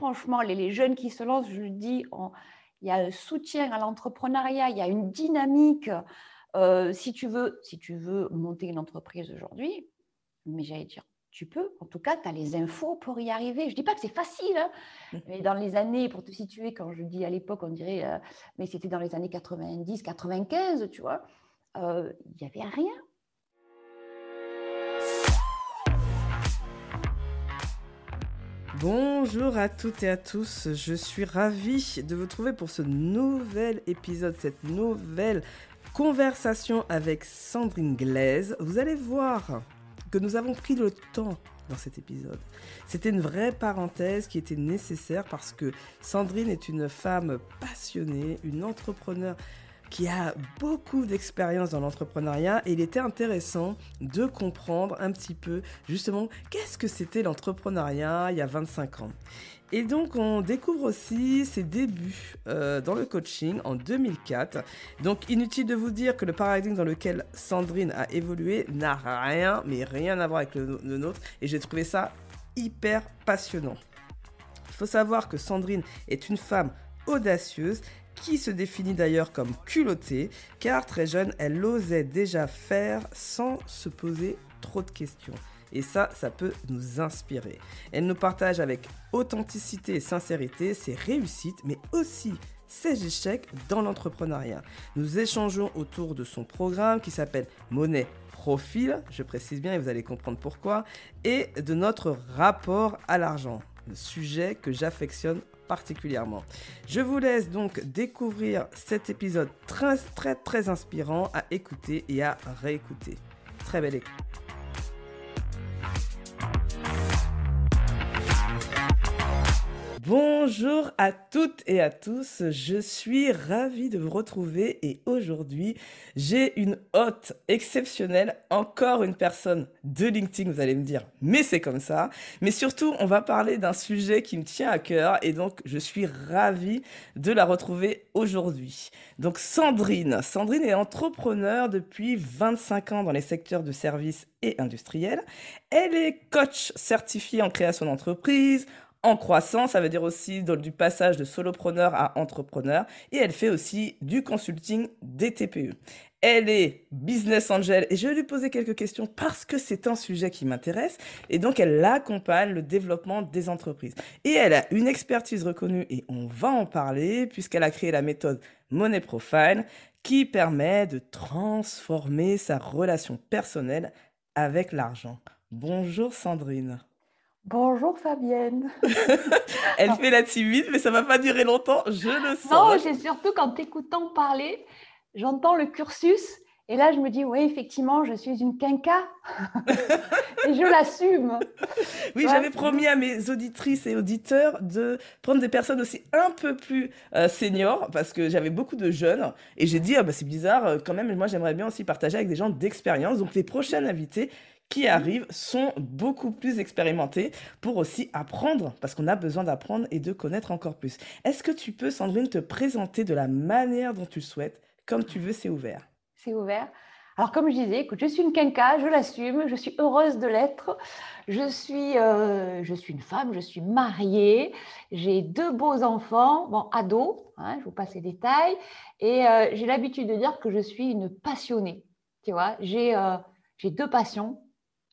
franchement, les, jeunes qui se lancent, je le dis, il y a un soutien à l'entrepreneuriat, il y a une dynamique. Euh, si, tu veux, si tu veux monter une entreprise aujourd'hui, mais j'allais dire, tu peux. En tout cas, tu as les infos pour y arriver. Je ne dis pas que c'est facile, hein, mais dans les années, pour te situer, quand je dis à l'époque, on dirait, euh, mais c'était dans les années 90, 95, tu vois, euh, il n'y avait rien. Bonjour à toutes et à tous, je suis ravie de vous trouver pour ce nouvel épisode, cette nouvelle conversation avec Sandrine Glaise. Vous allez voir que nous avons pris le temps dans cet épisode. C'était une vraie parenthèse qui était nécessaire parce que Sandrine est une femme passionnée, une entrepreneur qui a beaucoup d'expérience dans l'entrepreneuriat et il était intéressant de comprendre un petit peu justement qu'est-ce que c'était l'entrepreneuriat il y a 25 ans. Et donc on découvre aussi ses débuts euh, dans le coaching en 2004. Donc inutile de vous dire que le paradigme dans lequel Sandrine a évolué n'a rien, mais rien à voir avec le, le nôtre. Et j'ai trouvé ça hyper passionnant. Il faut savoir que Sandrine est une femme audacieuse qui se définit d'ailleurs comme culottée, car très jeune, elle osait déjà faire sans se poser trop de questions. Et ça, ça peut nous inspirer. Elle nous partage avec authenticité et sincérité ses réussites, mais aussi ses échecs dans l'entrepreneuriat. Nous échangeons autour de son programme qui s'appelle Monnaie Profil, je précise bien et vous allez comprendre pourquoi, et de notre rapport à l'argent, le sujet que j'affectionne particulièrement. Je vous laisse donc découvrir cet épisode très très très inspirant à écouter et à réécouter. Très belle écoute. Bonjour à toutes et à tous, je suis ravie de vous retrouver et aujourd'hui j'ai une hôte exceptionnelle, encore une personne de LinkedIn, vous allez me dire, mais c'est comme ça. Mais surtout, on va parler d'un sujet qui me tient à cœur et donc je suis ravie de la retrouver aujourd'hui. Donc Sandrine, Sandrine est entrepreneur depuis 25 ans dans les secteurs de services et industriels. Elle est coach certifiée en création d'entreprise, en croissance, ça veut dire aussi du passage de solopreneur à entrepreneur. Et elle fait aussi du consulting des TPE. Elle est business angel et je vais lui poser quelques questions parce que c'est un sujet qui m'intéresse et donc elle accompagne le développement des entreprises. Et elle a une expertise reconnue et on va en parler puisqu'elle a créé la méthode Money Profile qui permet de transformer sa relation personnelle avec l'argent. Bonjour Sandrine. Bonjour Fabienne. Elle fait la timide, mais ça va pas durer longtemps, je le sens. Non, j'ai surtout qu'en t'écoutant parler, j'entends le cursus et là je me dis oui effectivement je suis une quinca et je l'assume. Oui, j'avais promis à mes auditrices et auditeurs de prendre des personnes aussi un peu plus euh, seniors parce que j'avais beaucoup de jeunes et j'ai dit ah bah c'est bizarre euh, quand même moi j'aimerais bien aussi partager avec des gens d'expérience donc les prochaines invités qui arrivent sont beaucoup plus expérimentés pour aussi apprendre, parce qu'on a besoin d'apprendre et de connaître encore plus. Est-ce que tu peux, Sandrine, te présenter de la manière dont tu le souhaites Comme tu veux, c'est ouvert. C'est ouvert. Alors, comme je disais, écoute, je suis une quinca, je l'assume, je suis heureuse de l'être. Je suis, euh, je suis une femme, je suis mariée, j'ai deux beaux enfants, bon, ados, hein, je vous passe les détails, et euh, j'ai l'habitude de dire que je suis une passionnée. Tu vois, j'ai euh, j'ai deux passions,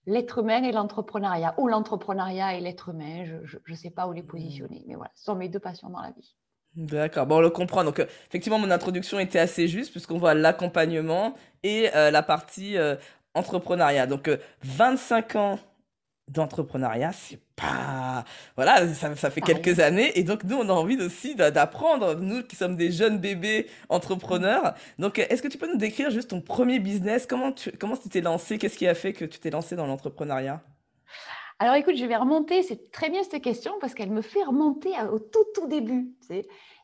l'être humain et l'entrepreneuriat, ou l'entrepreneuriat et l'être humain, je ne sais pas où les mmh. positionner, mais voilà, ce sont mes deux passions dans la vie. D'accord, bon, on le comprend. Donc, euh, effectivement, mon introduction était assez juste, puisqu'on voit l'accompagnement et euh, la partie euh, entrepreneuriat. Donc, 25 ans d'entrepreneuriat, c'est pas... Voilà, ça, ça fait quelques années. Et donc, nous, on a envie aussi d'apprendre, nous qui sommes des jeunes bébés entrepreneurs. Donc, est-ce que tu peux nous décrire juste ton premier business? Comment tu comment tu t'es lancé? Qu'est-ce qui a fait que tu t'es lancé dans l'entrepreneuriat? Alors écoute, je vais remonter, c'est très bien cette question parce qu'elle me fait remonter au tout tout début.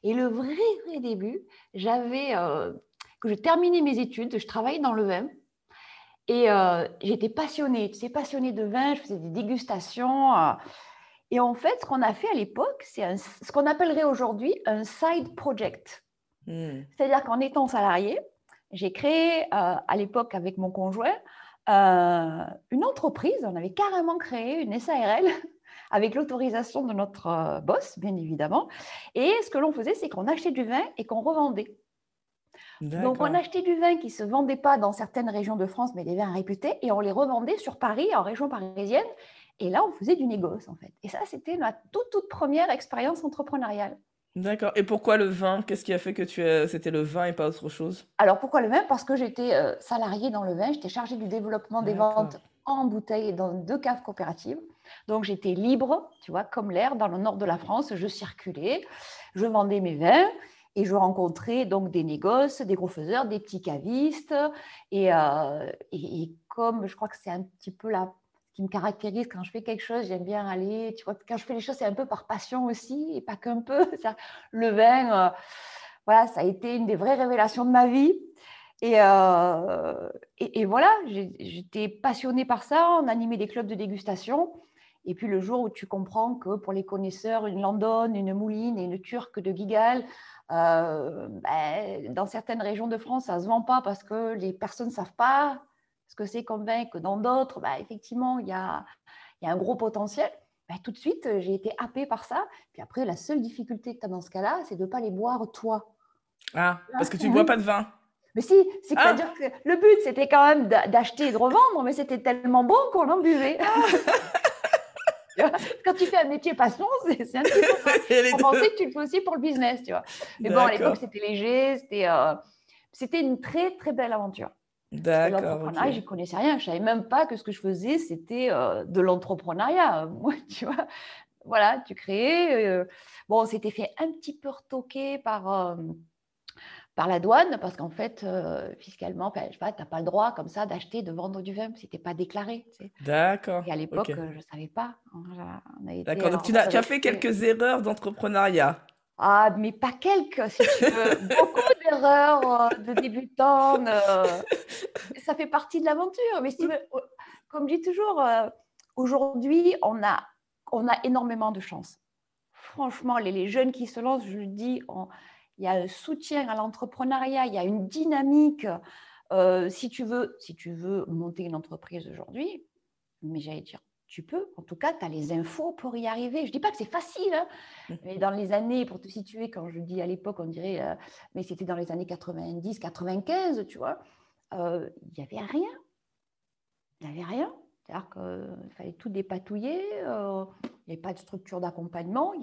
Et le vrai, vrai début, j'avais, euh, que je terminais mes études, je travaillais dans le vin et euh, j'étais passionnée, tu sais, passionnée de vin, je faisais des dégustations. Euh. et en fait, ce qu'on a fait à l'époque, c'est ce qu'on appellerait aujourd'hui un side project. Hmm. C'est-à-dire qu'en étant salarié, j'ai créé euh, à l'époque avec mon conjoint une entreprise. On avait carrément créé une SARL avec l'autorisation de notre euh, boss, bien évidemment. Et ce que l'on faisait, c'est qu'on achetait du vin et qu'on revendait. Donc, on achetait du vin qui ne se vendait pas dans certaines régions de France, mais des vins réputés, et on les revendait sur Paris, en région parisienne. Et là, on faisait du négoce, en fait. Et ça, c'était ma toute, toute première expérience entrepreneuriale. D'accord. Et pourquoi le vin? Qu'est-ce qui a fait que tu c'était le vin et pas autre chose? Alors, pourquoi le vin? Parce que j'étais euh, salariée dans le vin, j'étais chargée du développement des ventes en bouteille dans deux caves coopératives. Donc, j'étais libre, tu vois, comme l'air dans le nord de la France. Je circulais, je vendais mes vins et je rencontrais donc des négoces, des gros faiseurs, des petits cavistes. Et, euh, et, comme je crois que c'est un petit peu la qui me caractérise quand je fais quelque chose, j'aime bien aller, tu vois, quand je fais les choses, c'est un peu par passion aussi, et pas qu'un peu. Le vin, euh, voilà, ça a été une des vraies révélations de ma vie. Et, euh, voilà, j'étais passionnée par ça, on animait des clubs de dégustation. Et puis le jour où tu comprends que pour les connaisseurs, une Landonne, une Mouline et une Turque de Gigal, euh, ben, dans certaines régions de France, ça ne se vend pas parce que les personnes ne savent pas ce que c'est comme vin, que dans d'autres, bah, effectivement, il y a, y a, un gros potentiel. Bah, tout de suite, j'ai été happée par ça. Puis après, la seule difficulté que tu as dans ce cas-là, c'est de ne pas les boire toi. Ah, parce que tu ne bois pas de vin. Mais si, c'est-à-dire ah. que le but, c'était quand même d'acheter et de revendre, mais c'était tellement bon qu'on en buvait. Quand tu fais un métier passion, c'est un petit peu. On pensait que tu le fais aussi pour le business, tu vois. Mais bon, à l'époque, c'était léger, c'était euh, c'était une très, très belle aventure. D'accord. L'entrepreneuriat, je connaissais rien. Je savais même pas que ce que je faisais, c'était euh, de l'entrepreneuriat. Moi, tu vois, voilà, tu crées. Euh, bon, on s'était fait un petit peu retoquer par, euh, par la douane parce qu'en fait, fiscalement, tu n'as pas le droit comme ça d'acheter, de vendre du vin si tu pas déclaré. D'accord. Et à l'époque, je ne savais pas. D'accord. Donc, tu as, fait quelques erreurs d'entrepreneuriat. Ah, mais pas quelques, si tu veux. Beaucoup d'erreurs euh, de débutants. Euh, ça fait partie de l'aventure. Mais si, oh, comme je dis toujours, euh, aujourd'hui, on a, on a énormément de chance. Franchement, les, jeunes qui se lancent, je le dis, il y a un soutien à l'entrepreneuriat, il y a une dynamique. si, tu veux, si tu veux monter une entreprise aujourd'hui, mais j'allais dire tu peux. En tout cas, tu as les infos pour y arriver. Je ne dis pas que c'est facile, hein, mais dans les années, pour te situer, quand je dis à l'époque, on dirait, euh, mais c'était dans les années 90, 95, tu vois, euh, il n'y avait rien. Il n'y avait rien. C'est-à-dire qu'il fallait tout dépatouiller, euh, il n'y avait pas de structure d'accompagnement,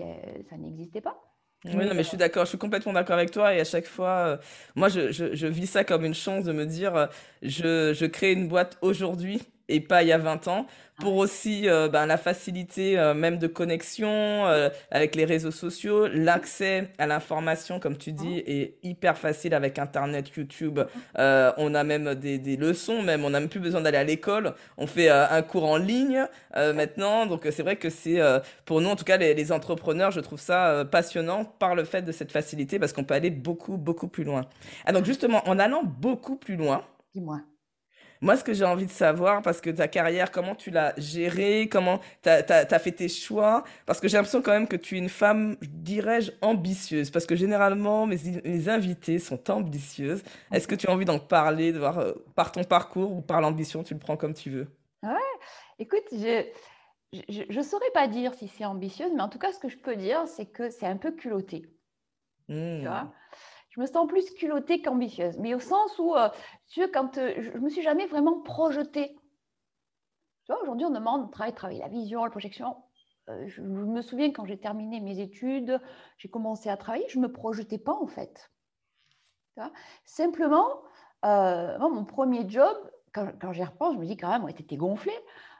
ça n'existait pas. Oui, non, mais je suis d'accord, je suis complètement d'accord avec toi. Et à chaque fois, moi, je, je, je, vis ça comme une chance de me dire, je, je crée une boîte aujourd'hui et pas il y a 20 ans, pour aussi euh, ben, la facilité euh, même de connexion euh, avec les réseaux sociaux, l'accès à l'information, comme tu dis, est hyper facile avec Internet, YouTube. on a même des, des, leçons, même on n'a même plus besoin d'aller à l'école. On fait un cours en ligne maintenant, donc c'est vrai que c'est pour nous, en tout cas les, les entrepreneurs, je trouve ça passionnant par le fait de cette facilité parce qu'on peut aller beaucoup beaucoup plus loin. Ah, donc justement, en allant beaucoup plus loin. Dis-moi. Moi, ce que j'ai envie de savoir, parce que ta carrière, comment tu l'as gérée, comment tu as, fait tes choix, parce que j'ai l'impression quand même que tu es une femme, dirais-je, ambitieuse, parce que généralement, mes, mes invités sont ambitieuses. Est-ce que tu as envie d'en parler, de voir euh, par ton parcours ou par l'ambition, tu le prends comme tu veux? Ouais, écoute, je ne saurais pas dire si c'est ambitieuse, mais en tout cas, ce que je peux dire, c'est que c'est un peu culotté. Tu vois? mmh je me sens plus culottée qu'ambitieuse. Mais au sens où, euh, tu veux, quand euh, je ne me suis jamais vraiment projetée. Tu vois, aujourd'hui, on demande de travailler, la vision, la projection. Euh, je, me souviens quand j'ai terminé mes études, j'ai commencé à travailler, je ne me projetais pas en fait. Vois Simplement, mon premier job, quand, j'y repense, je me dis quand même, ouais, tu étais gonflé.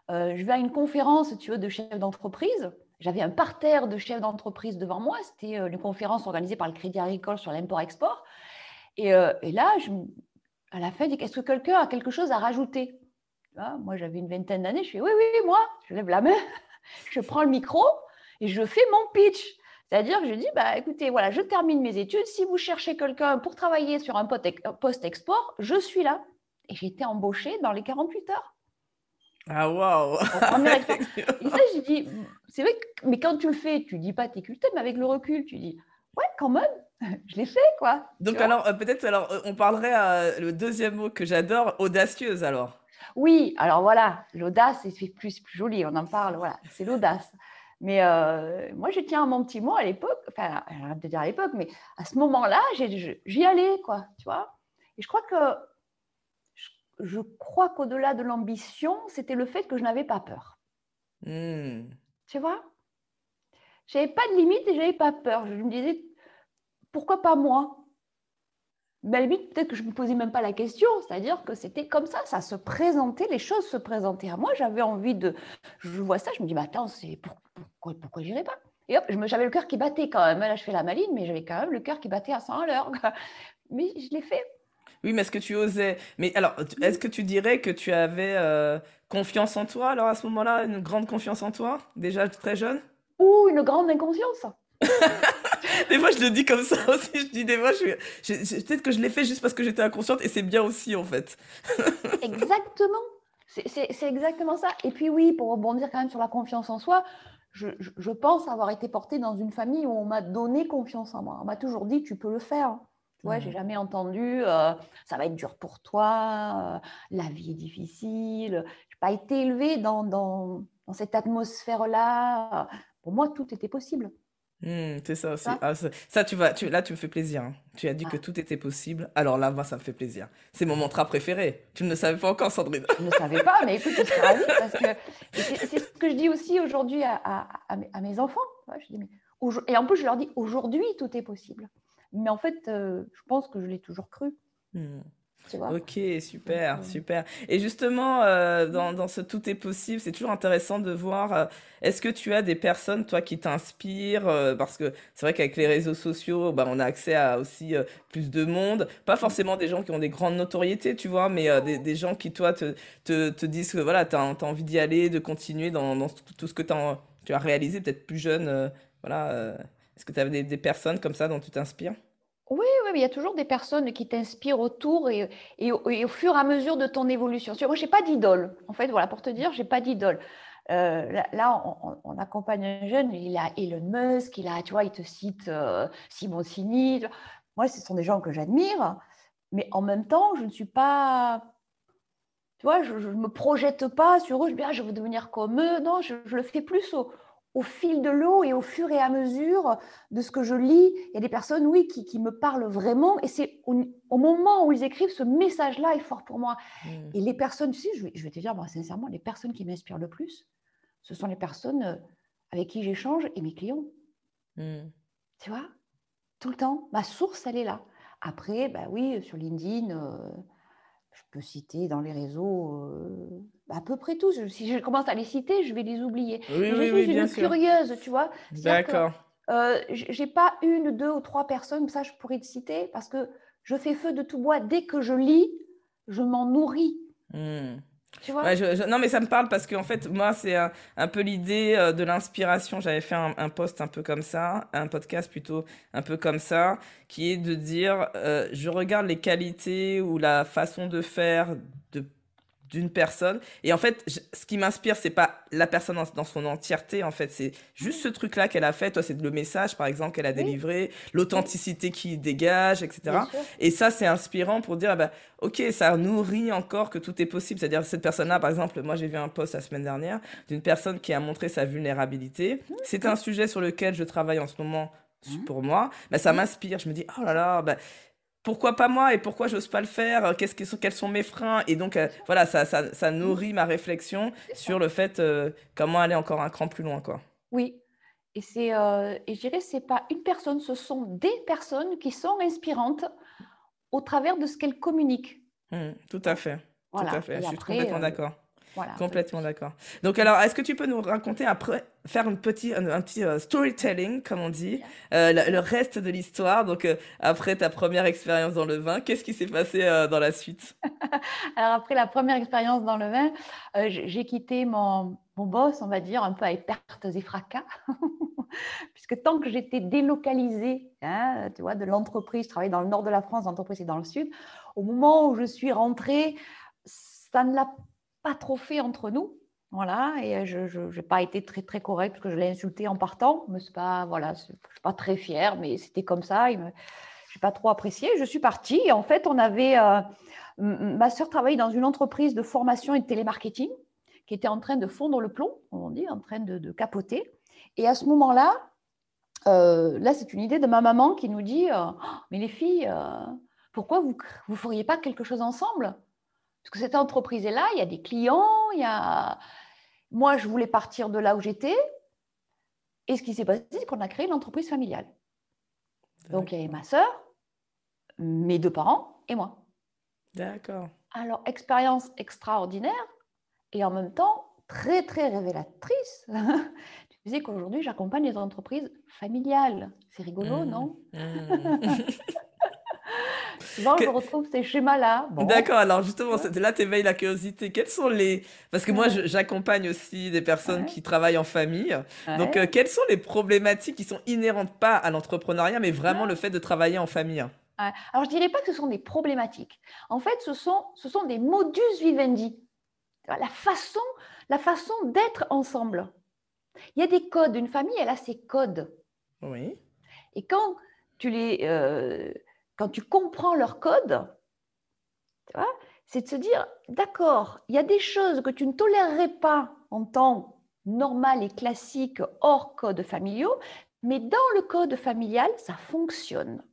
je vais à une conférence, tu veux, de chef d'entreprise j'avais un parterre de chefs d'entreprise devant moi. C'était euh, une conférence organisée par le Crédit Agricole sur l'import-export. Et, euh, là, à la fin, je dis Est-ce que quelqu'un a quelque chose à rajouter? Moi, j'avais une vingtaine d'années. Je fais Oui, oui, moi. Je lève la main, je prends le micro et je fais mon pitch. C'est-à-dire que je dis bah, écoutez, voilà, je termine mes études. Si vous cherchez quelqu'un pour travailler sur un poste export, je suis là. Et j'ai été embauchée dans les 48 heures. Ah waouh Et ça, je dis, c'est vrai, que, mais quand tu le fais, tu dis pas t'es culté, mais avec le recul, tu dis, ouais, quand même, je l'ai fait, quoi. Donc alors, euh, peut-être, alors, euh, on parlerait à le deuxième mot que j'adore, audacieuse, alors. Oui, alors voilà, l'audace, c'est plus, plus joli, on en parle, voilà, c'est l'audace. Mais euh, moi, je tiens à mon petit mot à l'époque, enfin, arrête de dire à l'époque, mais à ce moment-là, j'y allais, quoi, tu vois. Et je crois que, je, crois qu'au-delà de l'ambition, c'était le fait que je n'avais pas peur. Hmm. Tu vois? J'avais pas de limite et j'avais pas peur. Je me disais, pourquoi pas moi? Mais à la limite, peut-être que je ne me posais même pas la question, c'est-à-dire que c'était comme ça, ça se présentait, les choses se présentaient à moi, j'avais envie de... Je vois ça, je me dis, bah, attends, c'est pourquoi, pourquoi j'irais pas? Et hop, j'avais le cœur qui battait quand même, là je fais la maline, mais j'avais quand même le cœur qui battait à 100 à l'heure. Mais je l'ai fait. Oui, mais est-ce que tu osais? Mais alors, est-ce que tu dirais que tu avais euh, confiance en toi, alors à ce moment-là, une grande confiance en toi, déjà très jeune? Ou une grande inconscience des fois, je le dis comme ça aussi. Je dis des fois, je, peut-être que je l'ai fait juste parce que j'étais inconsciente et c'est bien aussi, en fait. exactement. C'est exactement ça. Et puis, oui, pour rebondir quand même sur la confiance en soi, je, je pense avoir été portée dans une famille où on m'a donné confiance en moi. On m'a toujours dit, tu peux le faire. Tu vois, j'ai jamais entendu, euh, ça va être dur pour toi, euh, la vie est difficile. Je n'ai pas été élevée dans, dans, dans cette atmosphère-là. Pour moi, tout était possible. Mmh, c'est ça aussi. Ah, ça, tu vas, tu, là, tu me fais plaisir. Hein. Tu as dit que tout était possible. Alors là, moi, ça me fait plaisir. C'est mon mantra préféré. Tu ne le savais pas encore, Sandrine. Je ne savais pas, mais écoute, je suis ravie parce que c'est ce que je dis aussi aujourd'hui à, à, mes enfants. je dis, mais, et en plus, je leur dis aujourd'hui, tout est possible. Mais en fait, euh, je pense que je l'ai toujours cru. Mmh. Ok, super, euh, super. Et justement, euh, dans, dans, ce tout est possible, c'est toujours intéressant de voir, euh, est-ce que tu as des personnes, toi, qui t'inspirent Parce que c'est vrai qu'avec les réseaux sociaux, bah, on a accès à aussi plus de monde. Pas forcément des gens qui ont des grandes notoriétés, tu vois, mais des, des, gens qui, toi, te, te, te disent que voilà, tu as, as, envie d'y aller, de continuer dans, dans tout ce que as, tu as réalisé, peut-être plus jeune. voilà. Est-ce que tu as des, personnes comme ça dont tu t'inspires? Oui, oui, il y a toujours des personnes qui t'inspirent autour et, au fur et à mesure de ton évolution. Moi, je n'ai pas d'idole. En fait, voilà, pour te dire, je n'ai pas d'idole. Euh, là, on, accompagne un jeune, il a Elon Musk, il a, tu vois, il te cite euh, Simon Sini. Moi, ce sont des gens que j'admire, mais en même temps, je ne suis pas, tu vois, je ne me projette pas sur eux, je dis, ah, je veux devenir comme eux. Non, je, je le fais plus au, au fil de l'eau et au fur et à mesure de ce que je lis, il y a des personnes, oui, qui, me parlent vraiment. Et c'est au, moment où ils écrivent, ce message-là est fort pour moi. Mmh. Et les personnes, tu sais, je vais, te dire, moi, sincèrement, les personnes qui m'inspirent le plus, ce sont les personnes euh, avec qui j'échange et mes clients. Mmh. Tu vois? Tout le temps. Ma source, elle est là. Après, bah oui, sur LinkedIn, euh, je peux citer dans les réseaux euh, à peu près tous. Si je commence à les citer, je vais les oublier. Oui, je suis une curieuse, tu vois. D'accord. Euh, j'ai pas une, deux ou trois personnes, ça je pourrais te citer, parce que je fais feu de tout bois. Dès que je lis, je m'en nourris. Hmm. Tu vois non, mais ça me parle parce qu'en fait, moi, c'est un, peu l'idée euh, de l'inspiration. J'avais fait un, post un peu comme ça, un podcast plutôt un peu comme ça, qui est de dire euh, je regarde les qualités ou la façon de faire de d'une personne. Et en fait, ce qui m'inspire, c'est pas la personne dans, son entièreté, en fait, c'est juste ce truc-là qu'elle a fait. Toi, c'est le message, par exemple, qu'elle a délivré, l'authenticité qui dégage, etc. Et ça, c'est inspirant pour dire, bah, ok, ça nourrit encore que tout est possible. C'est-à-dire, cette personne-là, par exemple, moi, j'ai vu un post la semaine dernière d'une personne qui a montré sa vulnérabilité. Mmh. C'est un sujet sur lequel je travaille en ce moment mmh. pour moi. Bah, ça mmh. m'inspire. Je me dis, oh là là, bah, pourquoi pas moi et pourquoi j'ose pas le faire Qu'est-ce que, Quels sont mes freins Et donc, euh, voilà, ça, ça, ça, nourrit ma réflexion sur le fait euh, comment aller encore un cran plus loin. Quoi. Oui. Et, c'est, euh, et je dirais, c'est pas une personne, ce sont des personnes qui sont inspirantes au travers de ce qu'elles communiquent. Mmh, tout à fait. Tout à fait. je suis complètement d'accord. Complètement d'accord. Donc alors, est-ce que tu peux nous raconter après, faire un petit, un, petit euh, storytelling, comme on dit, euh, le, reste de l'histoire? Donc euh, après ta première expérience dans le vin, qu'est-ce qui s'est passé dans la suite? Alors après la première expérience dans le vin, j'ai quitté mon, mon, boss, on va dire, un peu avec pertes et fracas, puisque tant que j'étais délocalisée, hein, tu vois, de l'entreprise, je travaillais dans le nord de la France, l'entreprise est dans le sud. Au moment où je suis rentrée, ça ne l'a pas trop fait entre nous. Voilà, et je n'ai pas été très très correcte parce que je l'ai insulté en partant, mais c'est pas voilà, je suis pas très fière, mais c'était comme ça. Je n'ai pas trop apprécié. Je suis partie et en fait, on avait ma sœur travaillait dans une entreprise de formation et de télémarketing qui était en train de fondre le plomb, on dit, en train de, capoter. Et à ce moment-là, euh, là, c'est une idée de ma maman qui nous dit euh, oh, Mais les filles, euh, pourquoi vous ne feriez pas quelque chose ensemble? Parce que cette entreprise est là, il y a des clients, il y a. Moi, je voulais partir de là où j'étais. Et ce qui s'est passé, c'est qu'on a créé l'entreprise familiale. Donc, il y avait ma sœur, mes deux parents et moi. D'accord. Alors, expérience extraordinaire et en même temps très, très révélatrice. tu sais qu'aujourd'hui, j'accompagne les entreprises familiales. C'est rigolo, mmh. non? Mmh. Souvent, je retrouve ces schémas-là. D'accord, alors justement, là, tu éveilles la curiosité. Quels sont les. Parce que moi, j'accompagne aussi des personnes qui travaillent en famille. Donc, euh, quelles sont les problématiques qui sont inhérentes pas à l'entrepreneuriat, mais vraiment le fait de travailler en famille? Alors, je dirais pas que ce sont des problématiques. En fait, ce sont, ce sont des modus vivendi. La façon, la façon d'être ensemble. Il y a des codes. Une famille, elle a ses codes. Oui. Et quand tu les. Euh, quand tu comprends leur code, c'est de se dire, d'accord, il y a des choses que tu ne tolérerais pas en temps normal et classique hors code familiaux, mais dans le code familial, ça fonctionne.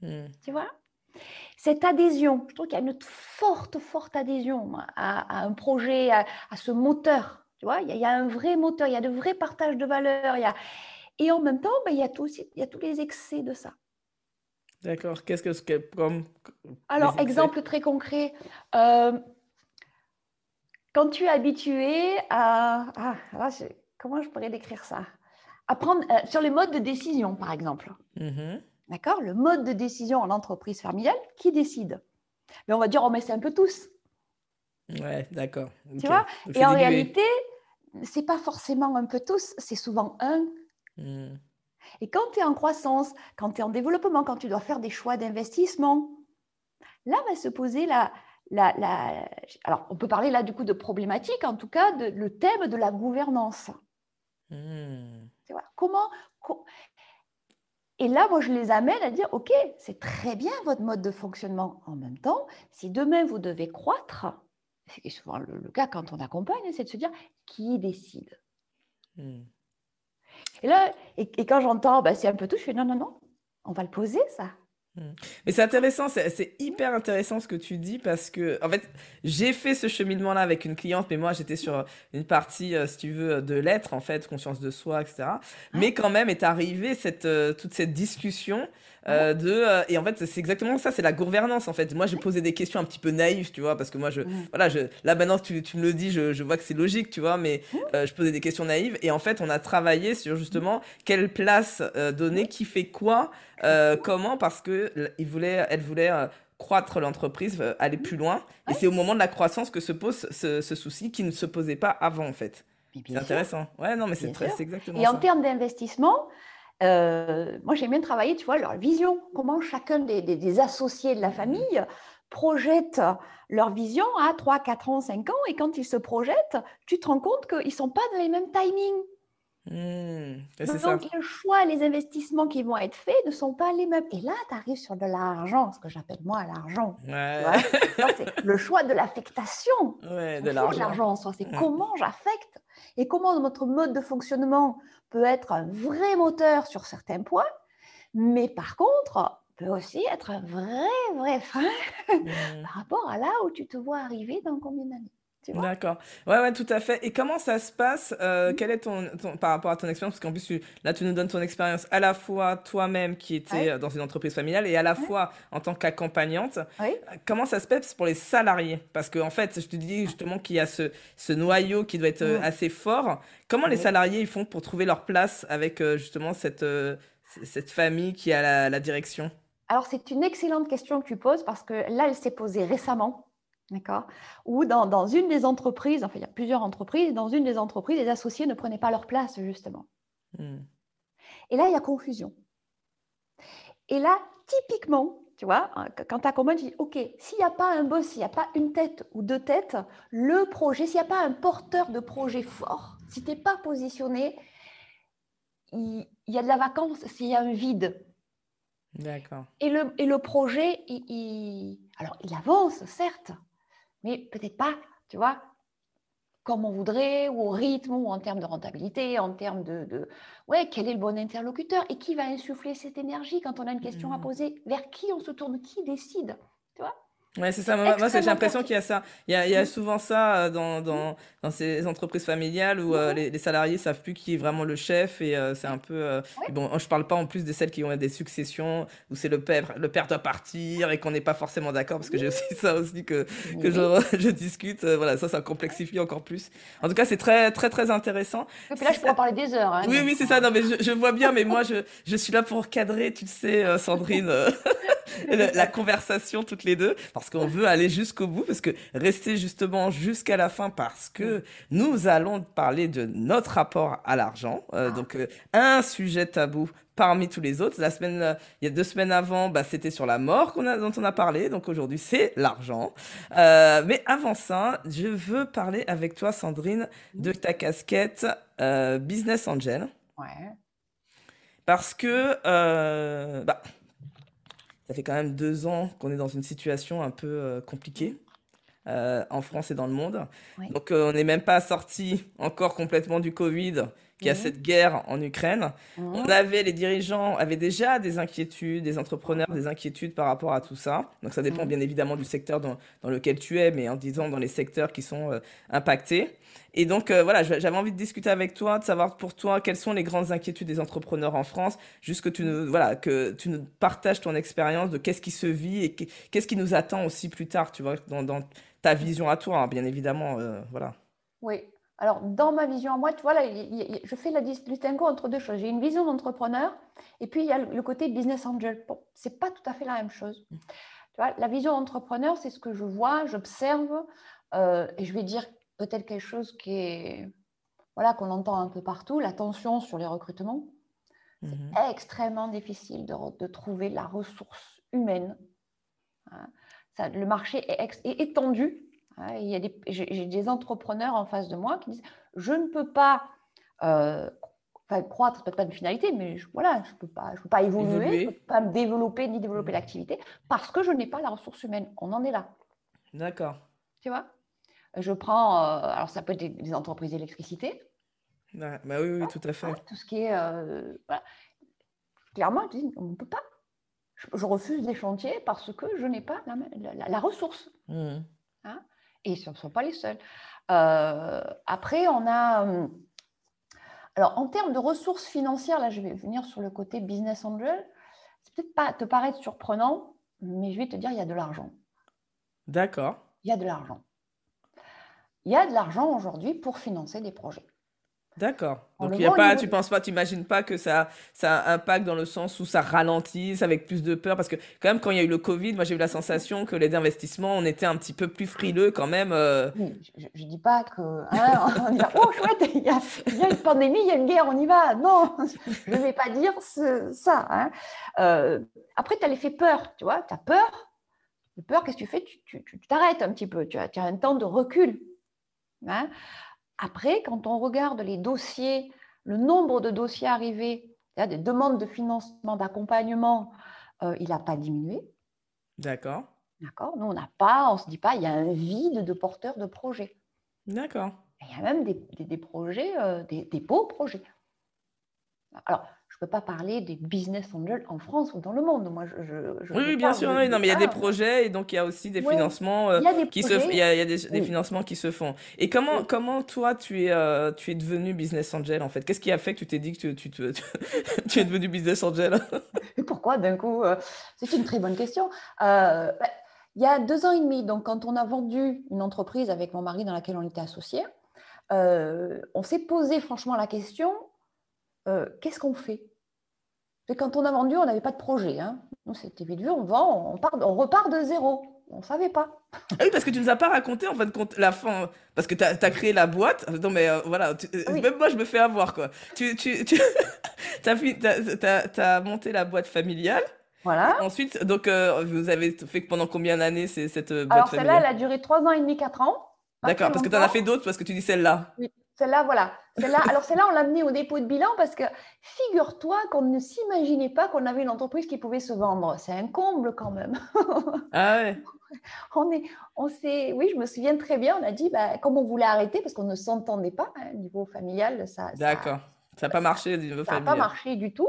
Hmm. Tu vois? Cette adhésion, je trouve qu'il y a une forte, forte adhésion à, un projet, à, ce moteur. Tu vois, il y, a, un vrai moteur, il y a de vrais partages de valeurs. Il y a... Et en même temps, ben, il, y a tout aussi, il y a tous les excès de ça. D'accord. Qu'est-ce que c'est comme. Alors, exemple très concret. Euh, quand tu es habitué à. Ah, comment je pourrais décrire ça? À prendre, euh, Sur les modes de décision, par exemple. Mm-hmm. D'accord? Le mode de décision en entreprise familiale, qui décide? Mais on va dire, oh, mais c'est un peu tous. Ouais, d'accord. Tu vois? Et en réalité, c'est pas forcément un peu tous, c'est souvent un. Mm. Et quand tu es en croissance, quand tu es en développement, quand tu dois faire des choix d'investissement, là va se poser la, la, la, Alors, on peut parler là du coup de problématique, en tout cas, de, le thème de la gouvernance. Hmm. comment, Et là, moi, je les amène à dire, OK, c'est très bien votre mode de fonctionnement. En même temps, si demain vous devez croître, c'est souvent le, cas quand on accompagne, c'est de se dire, qui décide? Hmm. Et là, et, quand j'entends, bah, c'est un peu tout, je fais non, non, non, on va le poser, ça. Hmm. Mais c'est intéressant, c'est hyper intéressant ce que tu dis parce que, en fait, j'ai fait ce cheminement-là avec une cliente, mais moi j'étais sur une partie, euh, si tu veux, de l'être, en fait, conscience de soi, etc. Mais quand même est arrivée cette, euh, toute cette discussion euh, de, euh, et en fait, c'est exactement ça, c'est la gouvernance en fait. Moi, je posais des questions un petit peu naïves, tu vois, parce que moi, je, voilà, je, là maintenant, tu, tu me le dis, je, je vois que c'est logique, tu vois, mais euh, je posais des questions naïves. Et en fait, on a travaillé sur justement quelle place donner, qui fait quoi, comment, parce que il voulait, elle voulait croître l'entreprise, aller plus loin. Et c'est au moment de la croissance que se pose ce, ce souci qui ne se posait pas avant, en fait. C'est intéressant. Ouais, non, mais c'est exactement Et ça. en termes d'investissement, euh, moi, j'aime bien travailler, tu vois, leur vision, comment chacun des, associés de la famille projette leur vision à 3, 4 ans, 5 ans, et quand ils se projettent, tu te rends compte qu'ils ne sont pas dans les mêmes timings. Mmh, donc, le choix, les investissements qui vont être faits ne sont pas les mêmes. Et là, tu arrives sur de l'argent, ce que j'appelle moi l'argent. c'est le choix de l'affectation. Ouais, de l'argent. C'est comment j'affecte et comment notre mode de fonctionnement peut être un vrai moteur sur certains points, mais par contre, peut aussi être un vrai, vrai frein mmh. par rapport à là où tu te vois arriver dans combien d'années. D'accord. Ouais, ouais, tout à fait. Et comment ça se passe euh, mmh. Quel est ton, par rapport à ton expérience? Parce qu'en plus, là, tu nous donnes ton expérience à la fois toi-même qui était euh, dans une entreprise familiale et à la fois en tant qu'accompagnante. Euh, comment ça se passe pour les salariés? Parce qu'en en fait, je te dis justement qu'il y a ce, ce, noyau qui doit être mmh. assez fort. Comment les salariés ils font pour trouver leur place avec justement cette, cette famille qui a la, la direction? Alors, c'est une excellente question que tu poses parce que là, elle s'est posée récemment. D'accord Ou dans, une des entreprises, enfin il y a plusieurs entreprises, dans une des entreprises, les associés ne prenaient pas leur place, justement. Hmm. Et là, il y a confusion. Et là, typiquement, tu vois, hein, quand tu accompagnes, tu dis, OK, s'il n'y a pas un boss, s'il n'y a pas une tête ou deux têtes, le projet, s'il n'y a pas un porteur de projet fort, si tu n'es pas positionné, il, y a de la vacance s'il y a un vide. D'accord. Et le, et le projet, il, alors, il avance, certes, mais peut-être pas, tu vois, comme on voudrait, ou au rythme, ou en termes de rentabilité, en termes de, ouais, quel est le bon interlocuteur et qui va insuffler cette énergie quand on a une question à mmh. poser, vers qui on se tourne, qui décide, tu vois? Ouais, c'est ça. Moi, j'ai l'impression qu'il y a ça. Il y a, il y a souvent ça euh, dans, dans, dans, ces entreprises familiales où euh, les, les, salariés savent plus qui est vraiment le chef et euh, c'est un peu. Bon, je parle pas en plus de celles qui ont des successions où c'est le père, le père doit partir et qu'on n'est pas forcément d'accord parce que j'ai aussi ça aussi que, que je, je, discute. voilà, ça, ça complexifie encore plus. En tout cas, c'est très, très, très intéressant. Et puis là, je pourrais parler des heures. Hein, oui, oui, c'est ça. Non, mais je, je, vois bien, mais moi, je, je suis là pour cadrer, tu le sais, Sandrine. La conversation toutes les deux, parce qu'on veut aller jusqu'au bout, parce que rester justement jusqu'à la fin, parce que nous allons parler de notre rapport à l'argent. Euh, donc, euh, un sujet tabou parmi tous les autres. La semaine, euh, il y a deux semaines avant, bah, c'était sur la mort qu'on a, dont on a parlé. Donc aujourd'hui, c'est l'argent. mais avant ça, je veux parler avec toi, Sandrine, de ta casquette Business Angel. Ouais. Parce que, bah, ça fait quand même deux ans qu'on est dans une situation un peu euh, compliquée. Euh, en France et dans le monde. Donc euh, on n'est même pas sorti encore complètement du Covid, qui a cette guerre en Ukraine. On avait, les dirigeants avaient déjà des inquiétudes, des entrepreneurs des inquiétudes par rapport à tout ça. Donc ça dépend bien évidemment du secteur dans, dans, lequel tu es, mais en disant dans les secteurs qui sont impactés. Et donc, euh, voilà, j'avais envie de discuter avec toi, de savoir pour toi quelles sont les grandes inquiétudes des entrepreneurs en France, juste que tu nous, voilà, que tu nous partages ton expérience de qu'est-ce qui se vit et qu'est-ce qui nous attend aussi plus tard, tu vois, dans, ta vision à toi, hein, bien évidemment, euh, voilà. Oui. Alors, dans ma vision à moi, tu vois, là, je fais la distinction entre deux choses. J'ai une vision d'entrepreneur et puis il y a le côté business angel. Bon, c'est pas tout à fait la même chose. Mm. Tu vois, la vision d'entrepreneur, c'est ce que je vois, j'observe, euh, et je vais dire peut-être quelque chose qui est voilà qu'on entend un peu partout, la tension sur les recrutements. C'est mhm. extrêmement difficile de, trouver la ressource humaine. Hein. Ça, le marché est, étendu. Hein. Il y a des, j'ai, des entrepreneurs en face de moi qui disent je ne peux pas euh, enfin, croître, peut-être pas une finalité, mais je, voilà, je ne peux, pas, je peux pas évoluer, je ne peux pas me développer ni développer mhm. l'activité parce que je n'ai pas la ressource humaine. On en est là. D'accord. Tu vois? Je prends, euh, alors ça peut être des, entreprises d'électricité. Bah, bah oui, oui, tout à fait. Tout ce qui est. Euh, Clairement, on ne peut pas. Je, refuse des chantiers parce que je n'ai pas la, ressource. Mmh. Hein? Et ce ne sont pas les seuls. Euh, après, on a. alors, en termes de ressources financières, là, je vais venir sur le côté business angel. C'est peut-être pas te paraître surprenant, mais je vais te dire, il y a de l'argent. D'accord. Il y a de l'argent il y a de l'argent aujourd'hui pour financer des projets. D'accord. Donc il y a pas, tu penses pas, tu imagines pas que ça, ça impacte dans le sens où ça ralentisse avec plus de peur? Parce que quand même quand il y a eu le Covid, moi j'ai eu la sensation que les investissements on était un petit peu plus frileux quand même. Euh. je, ne dis pas que hein, on dit, oh chouette, il y, a, une pandémie, il y a une guerre, on y va. Non, je ne vais pas dire ça. Hein. Euh, après tu as l'effet peur, tu vois, tu as peur. Peur, qu'est-ce que tu fais? Tu t'arrêtes un petit peu, tu as, tu as un temps de recul. Hein. Après, quand on regarde les dossiers, le nombre de dossiers arrivés, des demandes de financement, d'accompagnement, euh, il n'a pas diminué. D'accord. D'accord. Nous, on n'a pas, on ne se dit pas, il y a un vide de porteurs de projets. D'accord. Il y a même des, projets, euh, des, des, beaux projets. Alors, je ne peux pas parler des business angels en France ou dans le monde. Moi, je, oui, bien sûr. non, mais il y a des projets et donc il y a aussi des financements qui se, il y a, des, financements qui se font. Et comment, comment toi, tu es, euh, tu es devenu business angel en fait? Qu'est-ce qui a fait que tu t'es dit que tu, tu, tu, es devenu business angel? Pourquoi d'un coup euh, C'est une très bonne question. Euh, bah, il y a deux ans et demi, donc quand on a vendu une entreprise avec mon mari dans laquelle on était associé, on s'est posé franchement la question euh, qu'est-ce qu'on fait? Quand on a vendu, on n'avait pas de projet. Hein. C'était vite vu, on vend, on, part, on repart de zéro. On ne savait pas. Ah oui, parce que tu ne nous as pas raconté en fin de compte la fin. Parce que tu as, créé la boîte. Non, mais euh, voilà, euh, même moi, je me fais avoir. quoi. Tu, tu, tu as, monté la boîte familiale. Voilà. ensuite, donc, vous avez fait pendant combien d'années cette boîte Alors, celle-là, elle a duré trois ans et demi, quatre ans. D'accord, parce que tu en as fait d'autres, parce que tu dis celle-là. Oui. Celle-là, voilà. Celle-là, alors celle-là, on l'a amenée au dépôt de bilan parce que figure-toi qu'on ne s'imaginait pas qu'on avait une entreprise qui pouvait se vendre. C'est un comble quand même. Ah ouais. on est, on s'est, oui, je me souviens très bien. On a dit, bah, comme on voulait arrêter parce qu'on ne s'entendait pas hein, au niveau familial, ça. D'accord. Ça n'a pas marché au niveau familial. Ça n'a pas marché du tout.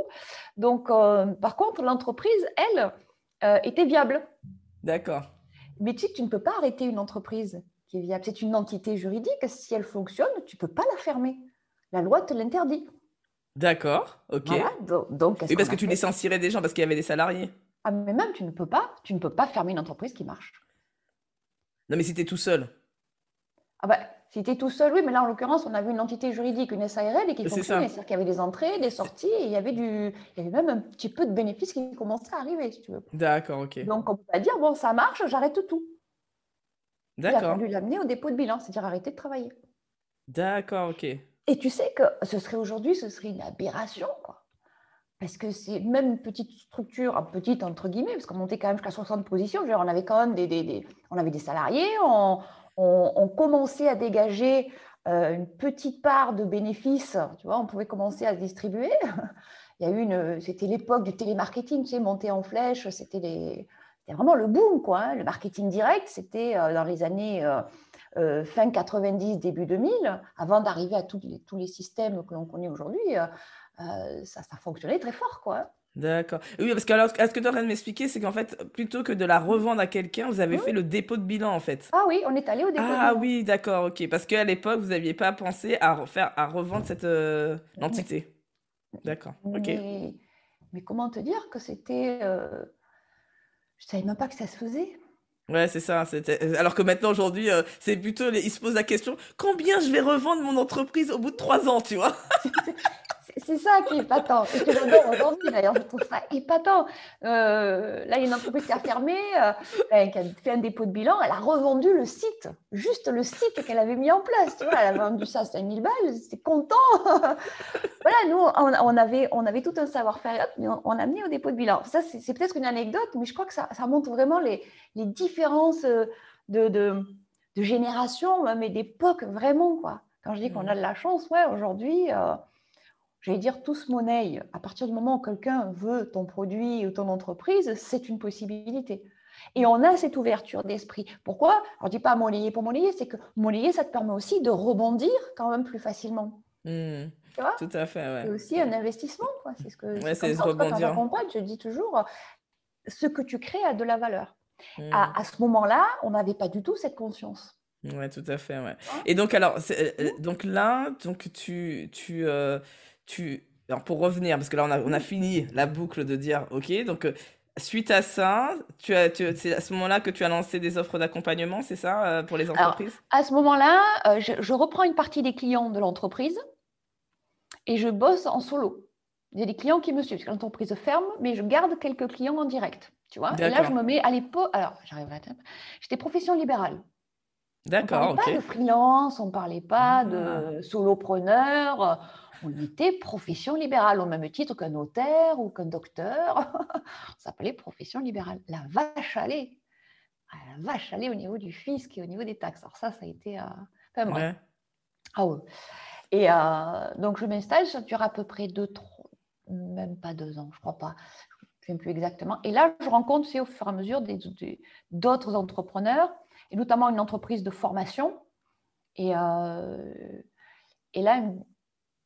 Donc, euh, par contre, l'entreprise, elle, euh, était viable. D'accord. Mais tu tu ne peux pas arrêter une entreprise qui est viable. C'est une entité juridique. Si elle fonctionne, tu ne peux pas la fermer. La loi te l'interdit. D'accord, ok. donc, oui, parce que tu licencierais des gens parce qu'il y avait des salariés. Ah, mais même, tu ne peux pas, tu ne peux pas fermer une entreprise qui marche. Non, mais si tu es tout seul. Ah bah, si tu es tout seul, oui, mais là, en l'occurrence, on avait une entité juridique, une SARL, et qui fonctionnait. C'est-à-dire qu'il y avait des entrées, des sorties, et il y avait, du... il y avait même un petit peu de bénéfices qui commençaient à arriver, si tu veux. D'accord, ok. Donc, on peut pas dire, bon, ça marche, j'arrête tout. D'accord. Il a fallu l'amener au dépôt de bilan, c'est-à-dire arrêter de travailler. D'accord, ok. Et tu sais que ce serait aujourd'hui, ce serait une aberration, quoi. Parce que c'est même une petite structure, petite entre guillemets, parce qu'on montait quand même jusqu'à 60 positions. on avait quand même des, des, on avait des salariés, on, on, commençait à dégager euh, une petite part de bénéfices. Tu vois, on pouvait commencer à distribuer. Il y a eu une, c'était l'époque du télémarketing, tu sais, monter en flèche. C'était les, vraiment le boom, quoi. Hein. Le marketing direct, c'était euh, dans les années euh, euh, fin 90, début 2000, avant d'arriver à tous les, tous les systèmes que l'on connaît aujourd'hui, ça, ça, fonctionnait très fort, quoi. D'accord. Oui, parce que alors, ce que tu es en train de m'expliquer, c'est qu'en fait, plutôt que de la revendre à quelqu'un, vous avez fait le dépôt de bilan, en fait? Ah oui, on est allé au dépôt de bilan. Ah oui, d'accord, ok. Parce qu'à l'époque, vous n'aviez pas pensé à, refaire, à revendre cette entité. D'accord, ok. Mais, comment te dire que c'était je savais même pas que ça se faisait. Ouais, c'est ça. Alors que maintenant, aujourd'hui, euh, c'est plutôt, les... ils se posent la question, combien je vais revendre mon entreprise au bout de trois ans, tu vois? c'est ça qui est épatant. Et que j'adore aujourd'hui, d'ailleurs, je trouve ça épatant. Euh, là, il y a une entreprise qui a fermé, euh, ben, qui a fait un dépôt de bilan, elle a revendu le site, juste le site qu'elle avait mis en place. Tu vois, elle a vendu ça à 5000 balles, c'est content. voilà, nous, on, avait, on avait tout un savoir-faire, mais on, a mis au dépôt de bilan. Ça, c'est peut-être une anecdote, mais je crois que ça, ça montre vraiment les, les différences de, de, de génération, mais d'époque, vraiment, quoi. Quand je dis qu'on a de la chance, ouais, aujourd'hui, euh, j'allais dire tous monnaie, à partir du moment où quelqu'un veut ton produit ou ton entreprise, c'est une possibilité. Et on a cette ouverture d'esprit. Pourquoi? On ne dit pas monnayer pour monnayer, c'est que monnayer, ça te permet aussi de rebondir quand même plus facilement. Mmh. Tu vois? Tout à fait, ouais. C'est aussi un investissement. C'est ce que ouais, c'est rebondir. je dis toujours, ce que tu crées a de la valeur. Mmh. À, à, ce moment-là, on n'avait pas du tout cette conscience. Ouais, tout à fait, ouais. Et donc, alors, euh, euh, donc là, donc tu, tu, euh, tu... Alors pour revenir, parce que là on a, on a fini la boucle de dire, ok, donc euh, suite à ça, tu as, tu, c'est à ce moment-là que tu as lancé des offres d'accompagnement, c'est ça, euh, pour les entreprises? À ce moment-là, euh, je, reprends une partie des clients de l'entreprise et je bosse en solo. Il y a des clients qui me suivent, parce que l'entreprise ferme, mais je garde quelques clients en direct. Tu vois et là, je me mets à l'époque. Alors, j'arrive à J'étais profession libérale. D'accord. On ne parlait pas de freelance, on ne parlait pas de ah. solopreneur on était profession libérale, au même titre qu'un notaire ou qu'un docteur. on s'appelait profession libérale. La vache allée. Ah, la vache allée au niveau du fisc et au niveau des taxes. Alors ça, ça a été... Euh... Ah ouais. Et euh, donc, je m'installe, ça dure à peu près deux, trois, même pas deux ans, je crois pas. Je ne sais plus exactement. Et là, je rencontre, c'est au fur et à mesure d'autres entrepreneurs, et notamment une entreprise de formation. Et, euh, et là,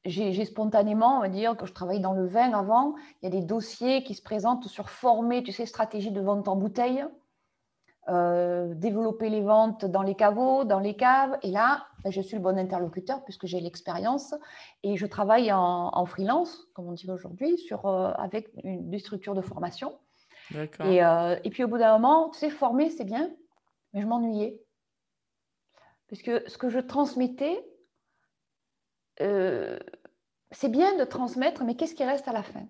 j'ai spontanément, on va dire, que je travaille dans le vin avant, il y a des dossiers qui se présentent sur former, tu sais, stratégie de vente en bouteille, euh, développer les ventes dans les caveaux, dans les caves. Et là, ben, je suis le bon interlocuteur puisque j'ai l'expérience et je travaille en, freelance, comme on dit aujourd'hui, sur euh, avec une, des structures de formation. Et, euh, et, puis au bout d'un moment, tu sais, former, c'est bien, mais je m'ennuyais. Parce que ce que je transmettais, euh, c'est bien de transmettre, mais qu'est-ce qui reste à la fin?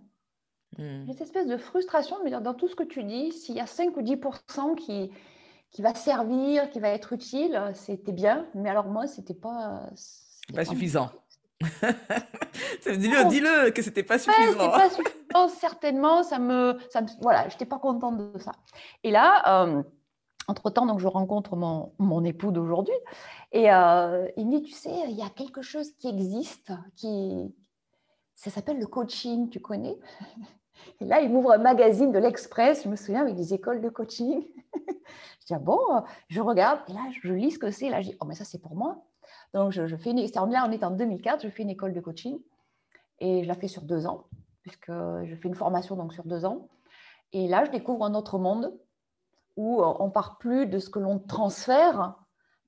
Mmh. Cette espèce de frustration de me dire, dans tout ce que tu dis, s'il y a 5 ou 10 qui, qui va servir, qui va être utile, c'était bien. Mais alors moi, c'était pas... Pas, pas suffisant. dis-le, dis-le que c'était pas suffisant. pas suffisant, certainement. Ça me, ça me, voilà, j'étais pas contente de ça. Et là, euh, entre-temps, je rencontre mon, mon époux d'aujourd'hui et euh, il me dit, tu sais, il y a quelque chose qui existe, qui... ça s'appelle le coaching, tu connais? Et là, il m'ouvre un magazine de l'Express, je me souviens, avec des écoles de coaching. je dis, ah bon, je regarde, et là, je lis ce que c'est. Là, je dis, oh, mais ça, c'est pour moi. Donc, je, fais une, là, on est en 2004, je fais une école de coaching et je la fais sur deux ans, puisque je fais une formation donc sur deux ans. Et là, je découvre un autre monde où on part plus de ce que l'on transfère,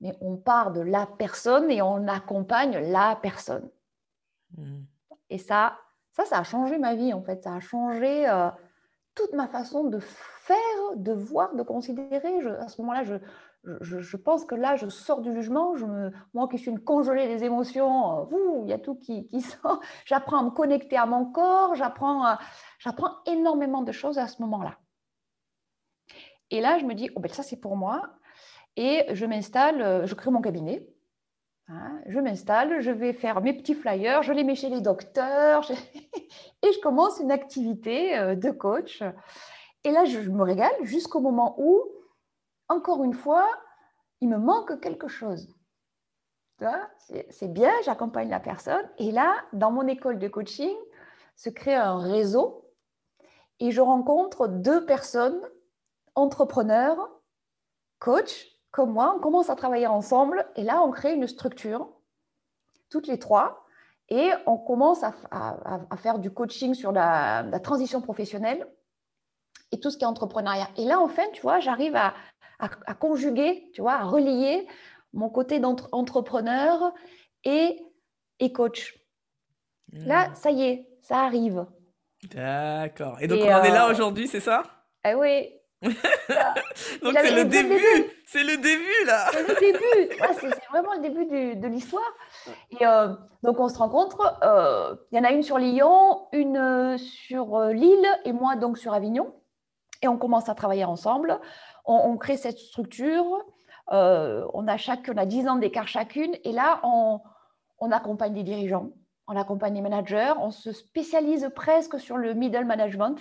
mais on part de la personne et on accompagne la personne. Mmh. Et ça, ça, ça a changé ma vie en fait. Ça a changé euh, toute ma façon de faire, de voir, de considérer. à ce moment-là, je, je, pense que là, je sors du jugement. Je me, moi qui suis une congelée des émotions, euh, il y a tout qui, qui sort. J'apprends à me connecter à mon corps. J'apprends, j'apprends énormément de choses à ce moment-là. Et là, je me dis, oh ben ça c'est pour moi. Et je m'installe, euh, je crée mon cabinet. Hein, je m'installe, je vais faire mes petits flyers, je les mets chez les docteurs et je commence une activité euh, de coach. Et là, je me régale jusqu'au moment où, encore une fois, il me manque quelque chose. C'est bien, j'accompagne la personne. Et là, dans mon école de coaching, se crée un réseau et je rencontre deux personnes entrepreneurs, coach, comme moi, on commence à travailler ensemble et là, on crée une structure, toutes les trois, et on commence à, faire du coaching sur la, transition professionnelle et tout ce qui est entrepreneuriat. Et là, enfin, tu vois, j'arrive à, conjuguer, tu vois, à relier mon côté d'entrepreneur et, et coach. Là, hmm. ça y est, ça arrive. D'accord. Et donc, on en est là euh, aujourd'hui, c'est ça? Eh oui, Donc c'est le début, c'est le début là. C'est le début, c'est vraiment le début de l'histoire. Et euh, donc on se rencontre, euh, il y en a une sur Lyon, une euh, sur Lille et moi donc sur Avignon. Et on commence à travailler ensemble. On, crée cette structure. on a chaque, on a 10 ans d'écart chacune. Et là, on, on accompagne des dirigeants, on accompagne les managers, on se spécialise presque sur le middle management.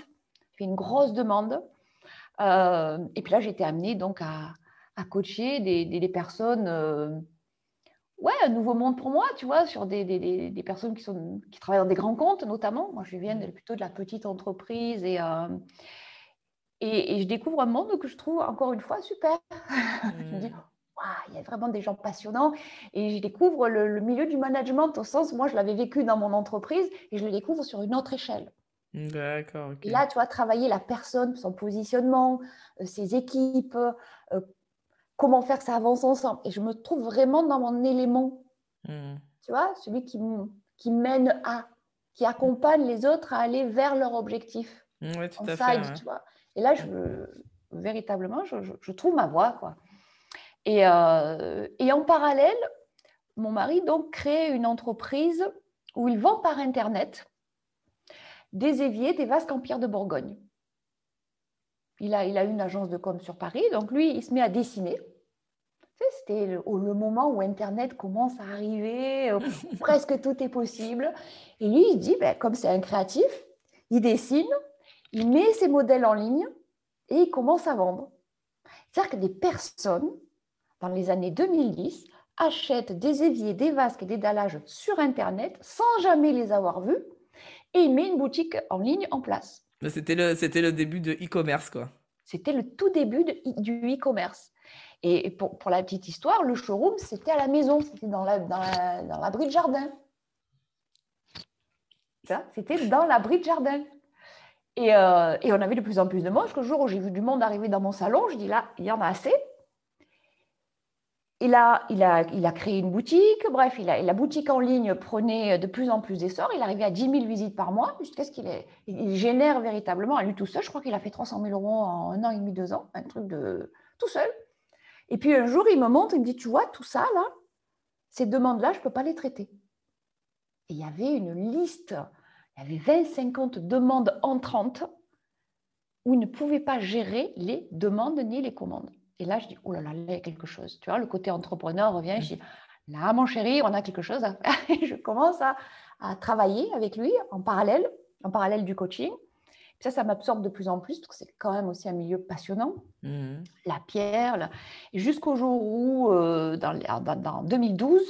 C'est une grosse demande. Euh, et puis là, été amenée donc à, coacher des, personnes. Euh, ouais, un nouveau monde pour moi, tu vois, sur des, personnes qui, sont, qui travaillent dans des grands comptes notamment. Moi, je viens plutôt de la petite entreprise et, euh, et, je découvre un monde que je trouve encore une fois super. je me dis, mmh. il y a vraiment des gens passionnants et je découvre le, milieu du management au sens, moi, je l'avais vécu dans mon entreprise et je le découvre sur une autre échelle. D'accord. Et là, tu vois, travailler la personne, son positionnement, euh, ses équipes, euh, comment faire que ça avance ensemble. Et je me trouve vraiment dans mon élément. Mmh. Tu vois, celui qui, qui mène à, qui accompagne les autres à aller vers leur objectif. Oui, tout à fait. Tu vois. Et là, je, véritablement, je, je, trouve ma voie. Quoi. Et, euh, et en parallèle, mon mari donc crée une entreprise où il vend par Internet des éviers, des vasques en pierre de Bourgogne. Il a, il a une agence de com sur Paris, donc lui, il se met à dessiner. C'était le, moment où Internet commence à arriver, euh, presque tout est possible. Et lui, il dit, ben, comme c'est un créatif, il dessine, il met ses modèles en ligne et il commence à vendre. C'est-à-dire que des personnes, dans les années 2010, achètent des éviers, des vasques et des dallages sur Internet sans jamais les avoir vus et il met une boutique en ligne en place. C'était le, c'était le début de e-commerce, quoi. C'était le tout début du e-commerce. Et pour, pour, la petite histoire, le showroom, c'était à la maison, c'était dans la, dans la, dans de jardin. C'était dans l'abri de jardin. Et, euh, et, on avait de plus en plus de monde. Jusqu'au jour où j'ai vu du monde arriver dans mon salon, je dis là, il y en a assez. Il a, il, a, créé une boutique, bref, il a, la boutique en ligne prenait de plus en plus d'essor. Il arrivait à 10 000 visites par mois jusqu'à ce qu'il il génère véritablement à lui tout seul. Je crois qu'il a fait 300 000 euros en un an et demi, deux ans, un truc de tout seul. Et puis un jour, il me montre, il me dit Tu vois, tout ça, là, ces demandes-là, je ne peux pas les traiter. Et il y avait une liste, il y avait 20-50 demandes entrantes où il ne pouvait pas gérer les demandes ni les commandes. Et là, je dis, oh là là, il y a quelque chose. Tu vois, le côté entrepreneur revient. Je dis, là, mon chéri, on a quelque chose à faire. Et je commence à, travailler avec lui en parallèle, en parallèle du coaching. ça, ça m'absorbe de plus en plus, parce que c'est quand même aussi un milieu passionnant. Mmh. La pierre. Jusqu'au jour où, euh, dans, dans, 2012,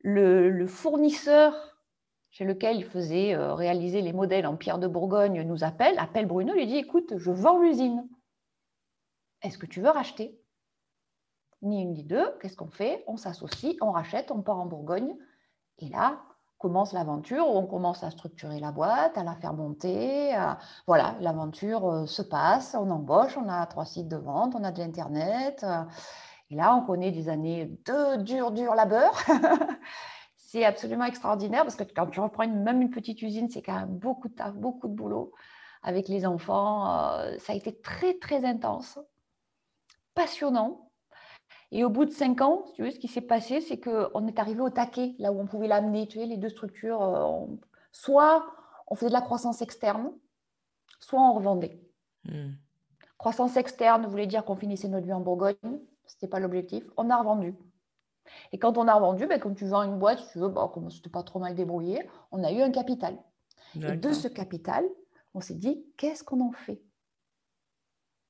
le, fournisseur chez lequel il faisait euh, réaliser les modèles en pierre de Bourgogne nous appelle, appelle Bruno, lui dit, écoute, je vends l'usine. Est-ce que tu veux racheter? Ni une ni deux, qu'est-ce qu'on fait? On s'associe, on rachète, on part en Bourgogne. Et là, commence l'aventure, on commence à structurer la boîte, à la faire monter. Voilà, l'aventure euh, se passe, on embauche, on a trois sites de vente, on a de l'Internet. Euh, et là, on connaît des années de dur, dur labeur. c'est absolument extraordinaire parce que quand tu reprends même une petite usine, c'est quand même beaucoup de taf, beaucoup de boulot avec les enfants. Euh, ça a été très, très intense, passionnant. Et au bout de cinq ans, tu veux, ce qui s'est passé, c'est qu'on est arrivé au taquet, là où on pouvait l'amener. Tu sais, les deux structures, euh, soit on faisait de la croissance externe, soit on revendait. Hmm. Croissance externe voulait dire qu'on finissait notre vie en Bourgogne. Ce n'était pas l'objectif. On a revendu. Et quand on a revendu, ben, quand tu vends une boîte, tu veux, bon, comme c'était pas trop mal débrouillé, on a eu un capital. Et de ce capital, on s'est dit, qu'est-ce qu'on en fait?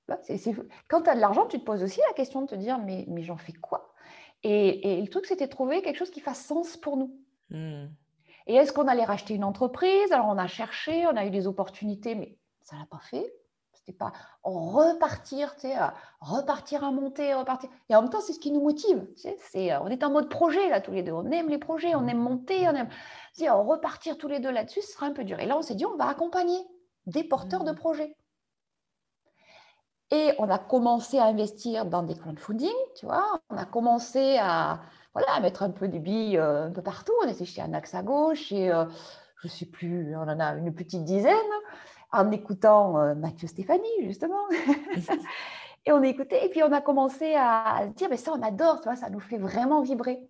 Bah, Quand tu as de l'argent, tu te poses aussi la question de te dire, mais, mais j'en fais quoi? Et, le truc, c'était trouver quelque chose qui fasse sens pour nous. Hmm. Et est-ce qu'on allait racheter une entreprise? Alors, on a cherché, on a eu des opportunités, mais ça ne l'a pas fait c'était pas repartir, tu sais, repartir à monter, repartir. Et en même temps, c'est ce qui nous motive. Tu sais, c'est, euh, on est en mode projet là tous les deux. On aime les projets, on aime monter, on aime. Tu repartir tous les deux là-dessus, ce sera un peu dur. Et là, on s'est dit, on va accompagner des porteurs de mmh. projets. Et on a commencé à investir dans des crowdfunding, tu vois. On a commencé à, voilà, à mettre un peu des billes euh, un peu partout. On était chez Anax à gauche et euh, je ne sais plus, on en a une petite dizaine en écoutant euh, Mathieu Stéphanie, justement. et on écoutait, et puis on a commencé à dire, mais ça, on adore, tu vois, ça nous fait vraiment vibrer.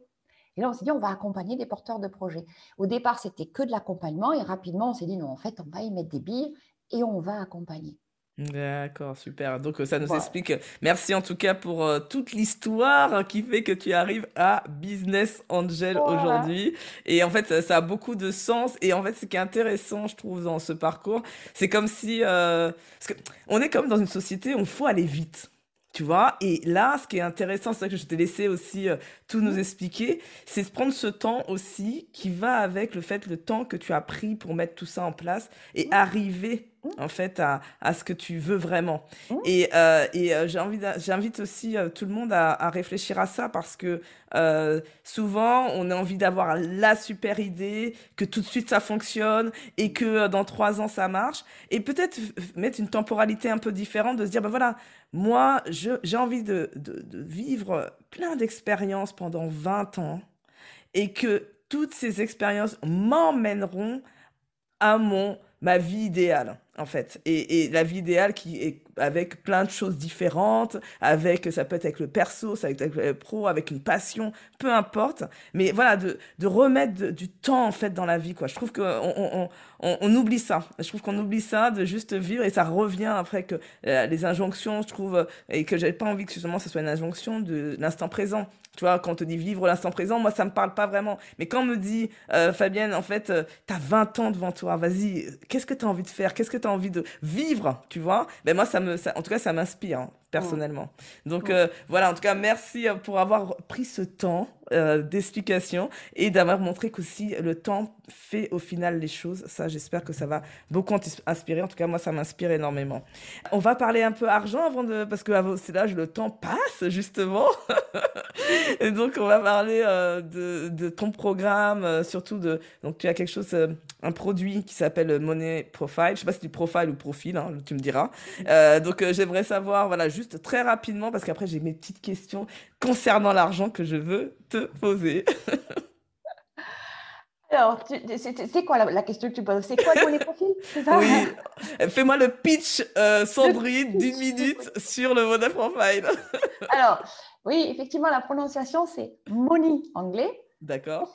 Et là, on s'est dit, on va accompagner des porteurs de projets. Au départ, c'était que de l'accompagnement, et rapidement, on s'est dit, non, en fait, on va y mettre des billes et on va accompagner. D'accord, super. Donc ça nous explique. Merci en tout cas pour euh, toute l'histoire qui fait que tu arrives à Business Angel aujourd'hui. Et en fait, ça, a beaucoup de sens. Et en fait, ce qui est intéressant, je trouve, dans ce parcours, c'est comme si, euh, parce que on est comme dans une société où il faut aller vite. Tu vois, et là, ce qui est intéressant, c'est ça que je t'ai laissé aussi euh, tout nous expliquer, c'est de prendre ce temps aussi qui va avec le fait, le temps que tu as pris pour mettre tout ça en place et arriver en fait à, à, ce que tu veux vraiment. Et, euh, et euh, j'invite aussi euh, tout le monde à, à, réfléchir à ça parce que euh, souvent on a envie d'avoir la super idée, que tout de suite ça fonctionne et que euh, dans trois ans ça marche. Et peut-être mettre une temporalité un peu différente, de se dire, ben voilà, moi j'ai envie de, de, de vivre plein d'expériences pendant 20 ans et que toutes ces expériences m'emmèneront à mon ma vie idéale en fait. Et, la vie idéale qui est avec plein de choses différentes, avec, ça peut être avec le perso, ça peut être avec le pro, avec une passion, peu importe. Mais voilà, de, remettre du temps, en fait, dans la vie, quoi. Je trouve qu'on on, oublie ça. Je trouve qu'on oublie ça, de juste vivre, et ça revient après que euh, les injonctions, je trouve, et que j'avais pas envie que justement ce soit une injonction de l'instant présent. Tu vois, quand on te dit vivre l'instant présent, moi, ça me parle pas vraiment. Mais quand on me dit, euh, Fabienne, en fait, euh, tu as 20 ans devant toi, vas-y, qu'est-ce que tu as envie de faire? Qu'est-ce que tu as envie de vivre? Tu vois? Ben moi, ça me, en tout cas, ça m'inspire. Personnellement. Donc euh, voilà, en tout cas, merci euh, pour avoir pris ce temps euh, d'explication et d'avoir montré qu'aussi le temps fait au final les choses. Ça, j'espère que ça va beaucoup inspirer. En tout cas, moi, ça m'inspire énormément. On va parler un peu argent avant de... Parce que c'est là le temps passe, justement. et donc, on va parler de, de, ton programme, surtout de... Donc, tu as quelque chose, un produit qui s'appelle Money Profile. Je sais pas si tu profile ou profil, hein, tu me diras. donc, j'aimerais savoir, voilà, juste très rapidement, parce qu'après j'ai mes petites questions concernant l'argent que je veux te poser. Alors, c'est quoi la, question que tu poses? C'est quoi ton profil Oui. Fais-moi le pitch, euh, Sandrine, d'une minute sur le modèle profile. Alors, oui, effectivement, la prononciation, c'est money anglais. D'accord.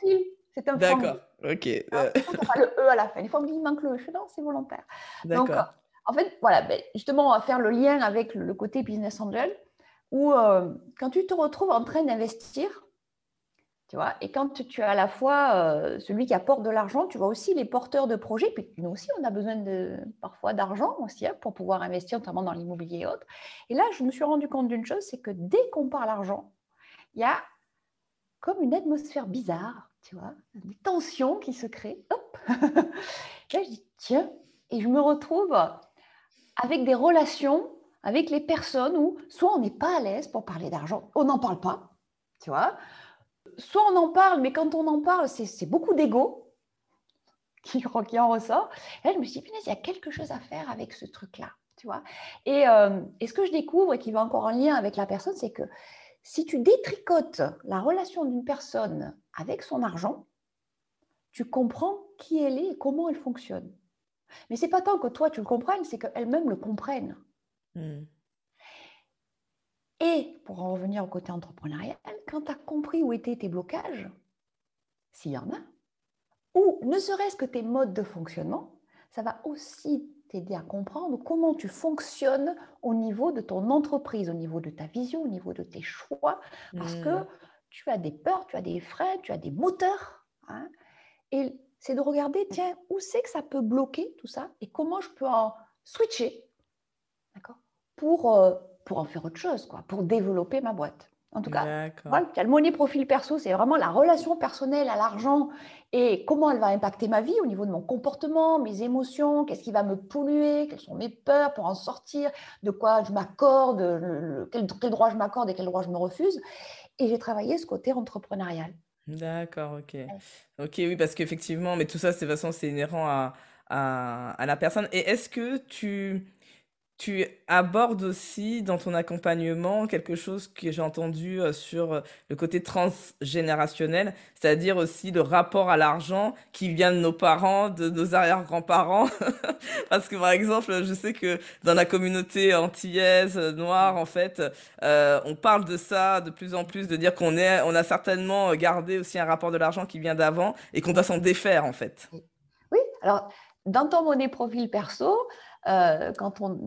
c'est un D'accord, ok. Alors, le E à la fin. Il faut qu'il manque le E. Non, c'est volontaire. D'accord en fait, voilà, ben, justement, on va faire le lien avec le, côté business angel, où euh, quand tu te retrouves en train d'investir, tu vois, et quand tu as à la fois euh, celui qui apporte de l'argent, tu vois aussi les porteurs de projets, puis nous aussi, on a besoin de, parfois d'argent aussi hein, pour pouvoir investir, notamment dans l'immobilier et autres. Et là, je me suis rendu compte d'une chose, c'est que dès qu'on parle argent, il y a comme une atmosphère bizarre, tu vois, des tensions qui se créent. Hop Là, je dis, tiens, et je me retrouve avec des relations avec les personnes où soit on n'est pas à l'aise pour parler d'argent, on n'en parle pas, tu vois, soit on en parle, mais quand on en parle, c'est beaucoup d'ego qui, en ressort. Et je me suis dit, il y a quelque chose à faire avec ce truc-là, tu vois. Et, euh, et, ce que je découvre et qui va encore en lien avec la personne, c'est que si tu détricotes la relation d'une personne avec son argent, tu comprends qui elle est et comment elle fonctionne. Mais c'est pas tant que toi tu le comprennes, c'est qu'elle-même le comprenne. Hmm. Et pour en revenir au côté entrepreneurial, quand tu as compris où étaient tes blocages, s'il y en a, ou ne serait-ce que tes modes de fonctionnement, ça va aussi t'aider à comprendre comment tu fonctionnes au niveau de ton entreprise, au niveau de ta vision, au niveau de tes choix, parce que hmm. tu as des peurs, tu as des freins, tu as des moteurs. Hein, et c'est de regarder, tiens, où c'est que ça peut bloquer tout ça et comment je peux en switcher, d'accord, pour, euh, pour en faire autre chose, quoi, pour développer ma boîte. En tout cas, voilà, le money profil perso, c'est vraiment la relation personnelle à l'argent et comment elle va impacter ma vie au niveau de mon comportement, mes émotions, qu'est-ce qui va me polluer, quelles sont mes peurs pour en sortir, de quoi je m'accorde, quel, quel droit je m'accorde et quel droit je me refuse. Et j'ai travaillé ce côté entrepreneurial. D'accord, ok. Ok, oui, parce qu'effectivement, mais tout ça, c'est de façon, c'est inhérent à, à, à la personne. Et est-ce que tu, tu abordes aussi dans ton accompagnement quelque chose que j'ai entendu euh, sur euh, le côté transgénérationnel, c'est-à-dire aussi le rapport à l'argent qui vient de nos parents, de nos arrière-grands-parents. Parce que par exemple, je sais que dans la communauté antillaise, euh, noire, en fait, on parle de ça de plus en plus, de dire qu'on est, on a certainement gardé aussi un rapport de l'argent qui vient d'avant et qu'on doit s'en défaire, en fait. Oui, alors dans ton monnaie profil perso, euh, quand on,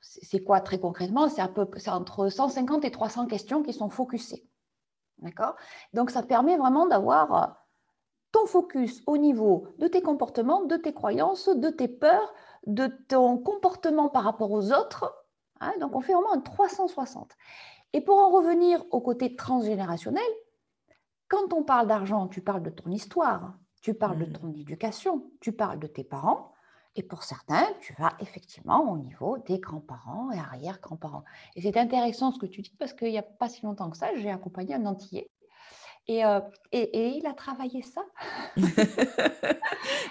c'est quoi très concrètement? C'est entre 150 et 300 questions qui sont focusées. D'accord? Donc, ça permet vraiment d'avoir euh, ton focus au niveau de tes comportements, de tes croyances, de tes peurs, de ton comportement par rapport aux autres. Hein? donc, on fait vraiment un 360. Et pour en revenir au côté transgénérationnel, quand on parle d'argent, tu parles de ton histoire, tu parles de mmh. ton éducation, tu parles de tes parents, et pour certains, tu vas effectivement au niveau des grands-parents et arrière-grands-parents. Et c'est intéressant ce que tu dis parce qu'il n'y a pas si longtemps que ça, j'ai accompagné un entier. Et, euh, et, il a travaillé ça.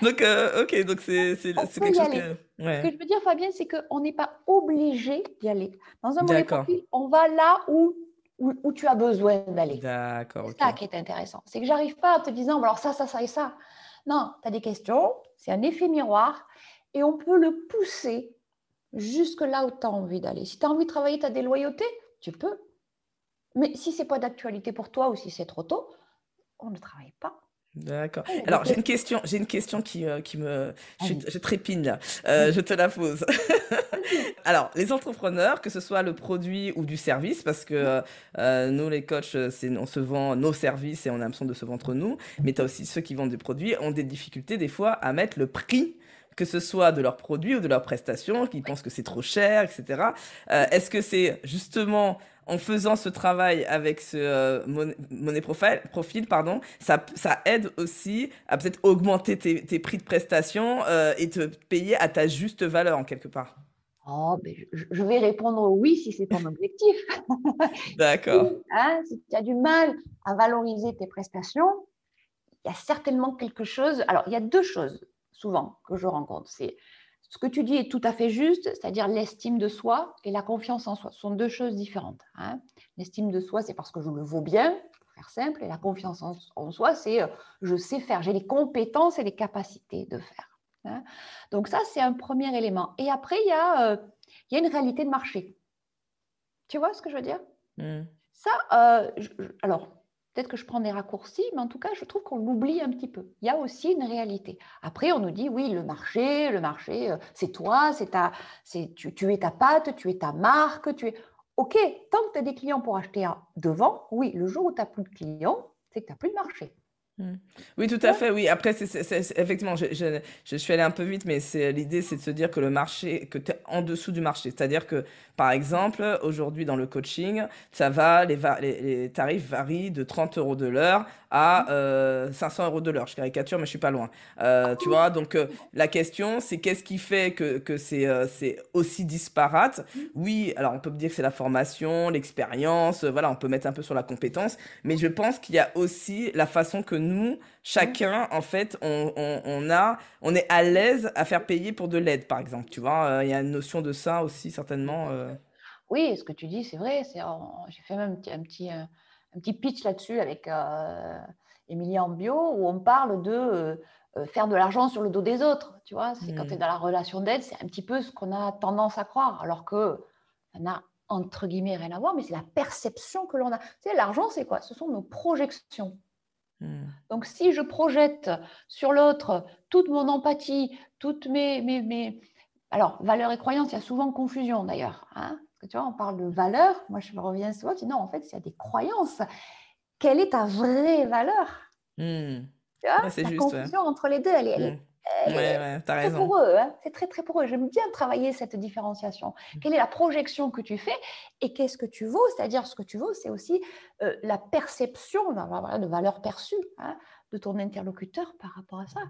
donc, euh, ok, donc c'est quelque chose que... Ce que je veux dire, Fabien, c'est qu'on n'est pas obligé d'y aller. Dans un mauvais on va là où, où, tu as besoin d'aller. D'accord. C'est ça qui est intéressant. C'est que j'arrive pas en te disant, alors ça, ça, ça et ça. Non, tu as des questions, c'est un effet miroir et on peut le pousser jusque là où tu as envie d'aller. Si tu as envie de travailler ta déloyauté, tu peux. Mais si c'est pas d'actualité pour toi ou si c'est trop tôt, on ne travaille pas. D'accord. Alors j'ai une question, j'ai une question qui, euh, qui me, je, trépine là. Euh, je te la pose. Alors les entrepreneurs, que ce soit le produit ou du service, parce que euh, nous les coachs, c'est on se vend nos services et on a l'impression de se vendre nous, mais tu as aussi ceux qui vendent des produits ont des difficultés des fois à mettre le prix que ce soit de leurs produits ou de leurs prestations, qui pensent que c'est trop cher, etc. Euh, est-ce que c'est justement en faisant ce travail avec ce euh, monnaie profil, profil, pardon, ça, ça aide aussi à peut-être augmenter tes, prix de prestation euh, et te payer à ta juste valeur en quelque part? Oh, ben, je vais répondre oui si c'est ton objectif. D'accord. Hein, si tu as du mal à valoriser tes prestations, il y a certainement quelque chose. Alors, il y a deux choses souvent que je rencontre. C'est ce que tu dis est tout à fait juste, c'est-à-dire l'estime de soi et la confiance en soi ce sont deux choses différentes. Hein. L'estime de soi, c'est parce que je le vaux bien, pour faire simple, et la confiance en, soi, c'est euh, je sais faire, j'ai les compétences et les capacités de faire. Hein. Donc ça, c'est un premier élément. Et après, il y, a, euh, il y a une réalité de marché. Tu vois ce que je veux dire? Mmh. Ça, euh, alors, Peut-être que je prends des raccourcis, mais en tout cas, je trouve qu'on l'oublie un petit peu. Il y a aussi une réalité. Après, on nous dit, oui, le marché, le marché, euh, c'est toi, c'est ta, c'est, tu, es ta patte, tu es ta marque, tu es... OK, tant que tu as des clients pour acheter devant, oui, le jour où tu n'as plus de clients, c'est que tu n'as plus de marché. Mmh. Oui, tout à fait, oui. Après, c'est effectivement, je, je, je suis allée un peu vite, mais c'est l'idée, c'est de se dire que le marché, que tu es en dessous du marché. C'est-à-dire que, par exemple, aujourd'hui, dans le coaching, ça va, les, les, tarifs varient de 30 euros de l'heure à 500 euh, euros de l'heure. Je caricature, mais je suis pas loin. Euh, tu vois, donc euh, la question, c'est qu'est-ce qui fait que, que c'est c'est aussi disparate? Oui, alors on peut dire que c'est la formation, l'expérience, voilà, on peut mettre un peu sur la compétence, mais je pense qu'il y a aussi la façon que nous, chacun, en fait, on, on, a, on est à l'aise à faire payer pour de l'aide, par exemple. Tu vois, euh, il y a une notion de ça aussi, certainement. Euh. Oui, ce que tu dis, c'est vrai. J'ai fait même un petit, un petit pitch là-dessus avec euh, Emilia Bio, où on parle de euh, faire de l'argent sur le dos des autres. Tu vois, c'est quand tu es mmh. dans la relation d'aide, c'est un petit peu ce qu'on a tendance à croire, alors que ça n'a entre guillemets rien à voir, mais c'est la perception que l'on a. Tu sais, l'argent, c'est quoi? Ce sont nos projections. Hmm. Donc, si je projette sur l'autre toute mon empathie, toutes mes, mes, Alors, valeurs et croyances, il y a souvent confusion d'ailleurs. Hein Parce que tu vois, on parle de valeurs. Moi, je me reviens souvent, je dis non, en fait, il y a des croyances. Quelle est ta vraie valeur? Hmm. tu vois, La confusion entre les deux, elle est, Ouais, raison. pour eux, hein. c'est très très pour eux. J'aime bien travailler cette différenciation. Mmh. Quelle est la projection que tu fais et qu'est-ce que tu vaux? C'est-à-dire ce que tu vaux, c'est aussi euh, la perception de valeur perçue hein, de ton interlocuteur par rapport à ça.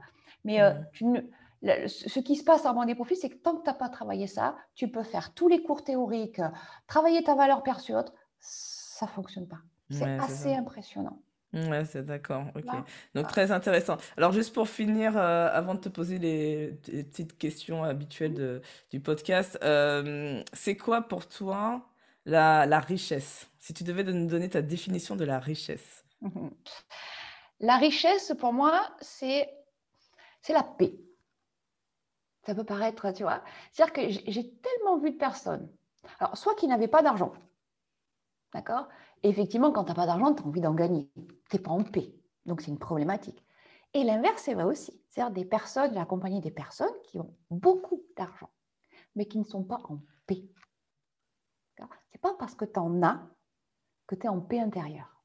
Mais euh, mmh. ce qui se passe mon des profils, c'est que tant que tu n'as pas travaillé ça, tu peux faire tous les cours théoriques, travailler ta valeur perçue autre, ça fonctionne pas. C'est assez impressionnant. Ouais, c'est d'accord. Ok. Donc, très intéressant. Alors, juste pour finir, euh, avant de te poser les, petites questions habituelles de, du podcast, euh, c'est quoi pour toi la, la richesse? Si tu devais nous donner ta définition de la richesse. La richesse, pour moi, c'est c'est la paix. Ça peut paraître, tu vois. C'est-à-dire que j'ai tellement vu de personnes, alors soit qui n'avaient pas d'argent, d'accord? Effectivement, quand tu n'as pas d'argent, tu as envie d'en gagner. Tu n'es pas en paix. Donc, c'est une problématique. Et l'inverse, c'est vrai aussi. C'est-à-dire des personnes, j'ai accompagné des personnes qui ont beaucoup d'argent, mais qui ne sont pas en paix. Ce n'est pas parce que tu en as que tu es en paix intérieure.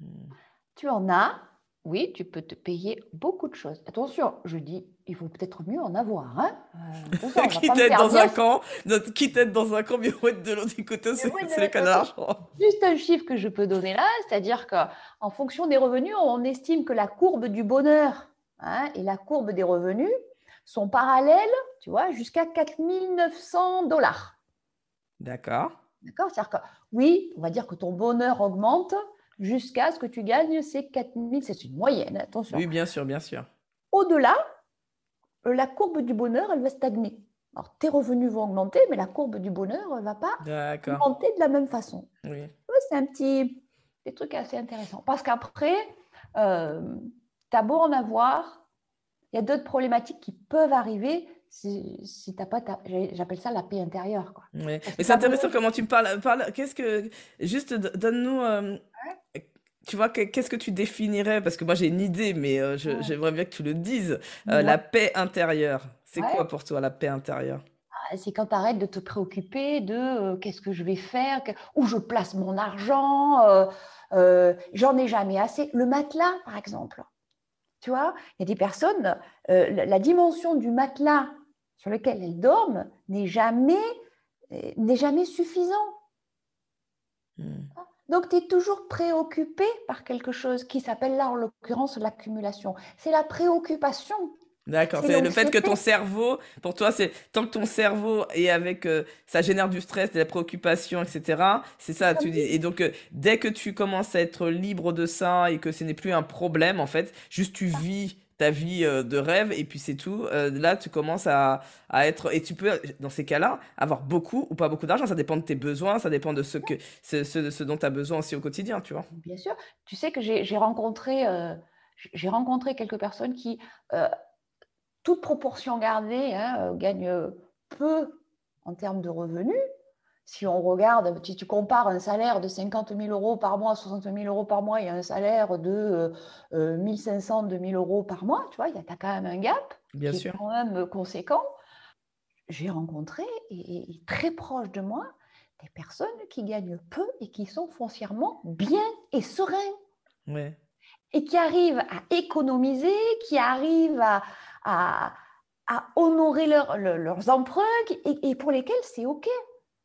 Hmm. Tu en as, oui, tu peux te payer beaucoup de choses. Attention, je dis, il faut peut-être mieux en avoir. Hein euh, quitte être dans un camp, notre, quitte être dans un camp, mieux être de l'autre côté, c'est le canard. Juste un chiffre que je peux donner là, c'est-à-dire qu'en fonction des revenus, on estime que la courbe du bonheur hein, et la courbe des revenus sont parallèles, tu vois, jusqu'à 4900 dollars. D'accord. D'accord C'est-à-dire que oui, on va dire que ton bonheur augmente jusqu'à ce que tu gagnes ces 4000, c'est une moyenne, attention. Oui, bien sûr, bien sûr. Au-delà, la courbe du bonheur, elle va stagner. Alors, tes revenus vont augmenter, mais la courbe du bonheur ne va pas augmenter de la même façon. Oui. c'est un petit des trucs assez intéressants. Parce qu'après, euh, tu as beau en avoir, il y a d'autres problématiques qui peuvent arriver si, si tu n'as pas, j'appelle ça la paix intérieure. Quoi. Mais c'est intéressant comment tu me parles. parles Qu'est-ce que, juste donne-nous euh, tu vois, qu'est-ce que tu définirais? Parce que moi, j'ai une idée, mais euh, j'aimerais bien que tu le dises. Euh, la paix intérieure, c'est quoi pour toi la paix intérieure? Ah, C'est quand tu arrêtes de te préoccuper de euh, qu'est-ce que je vais faire, où je place mon argent, j'en ai jamais assez. Le matelas, par exemple. Tu vois, il y a des personnes, la, dimension du matelas sur lequel elles dorment n'est jamais, n'est jamais suffisant. Hmm. Donc, tu es toujours préoccupé par quelque chose qui s'appelle là, en l'occurrence, l'accumulation. C'est la préoccupation. D'accord, c'est le fait que ton cerveau, pour toi, c'est tant que ton cerveau est avec, euh, ça génère du stress, de la préoccupation, etc. C'est ça, tu dis. Et donc, euh, dès que tu commences à être libre de ça et que ce n'est plus un problème, en fait, juste tu vis ta vie euh, de rêve et puis c'est tout. Euh, là, tu commences à, être et tu peux dans ces cas-là avoir beaucoup ou pas beaucoup d'argent. Ça dépend de tes besoins, ça dépend de ce que ce, ce, dont tu as besoin aussi au quotidien, tu vois. Bien sûr. Tu sais que j'ai rencontré euh, rencontré quelques personnes qui toute proportion gardée hein, gagnent peu en termes de revenus si on regarde, si tu compares un salaire de 50 000 euros par mois, 60 000 euros par mois et un salaire de 1 500, 2 000 euros par mois, tu vois, il y a quand même un gap Bien qui sûr. est quand même conséquent. J'ai rencontré, et, très proche de moi, des personnes qui gagnent peu et qui sont foncièrement bien et sereins. Ouais. et qui arrivent à économiser, qui arrivent à, à, honorer leurs emprunts et, pour lesquels c'est OK.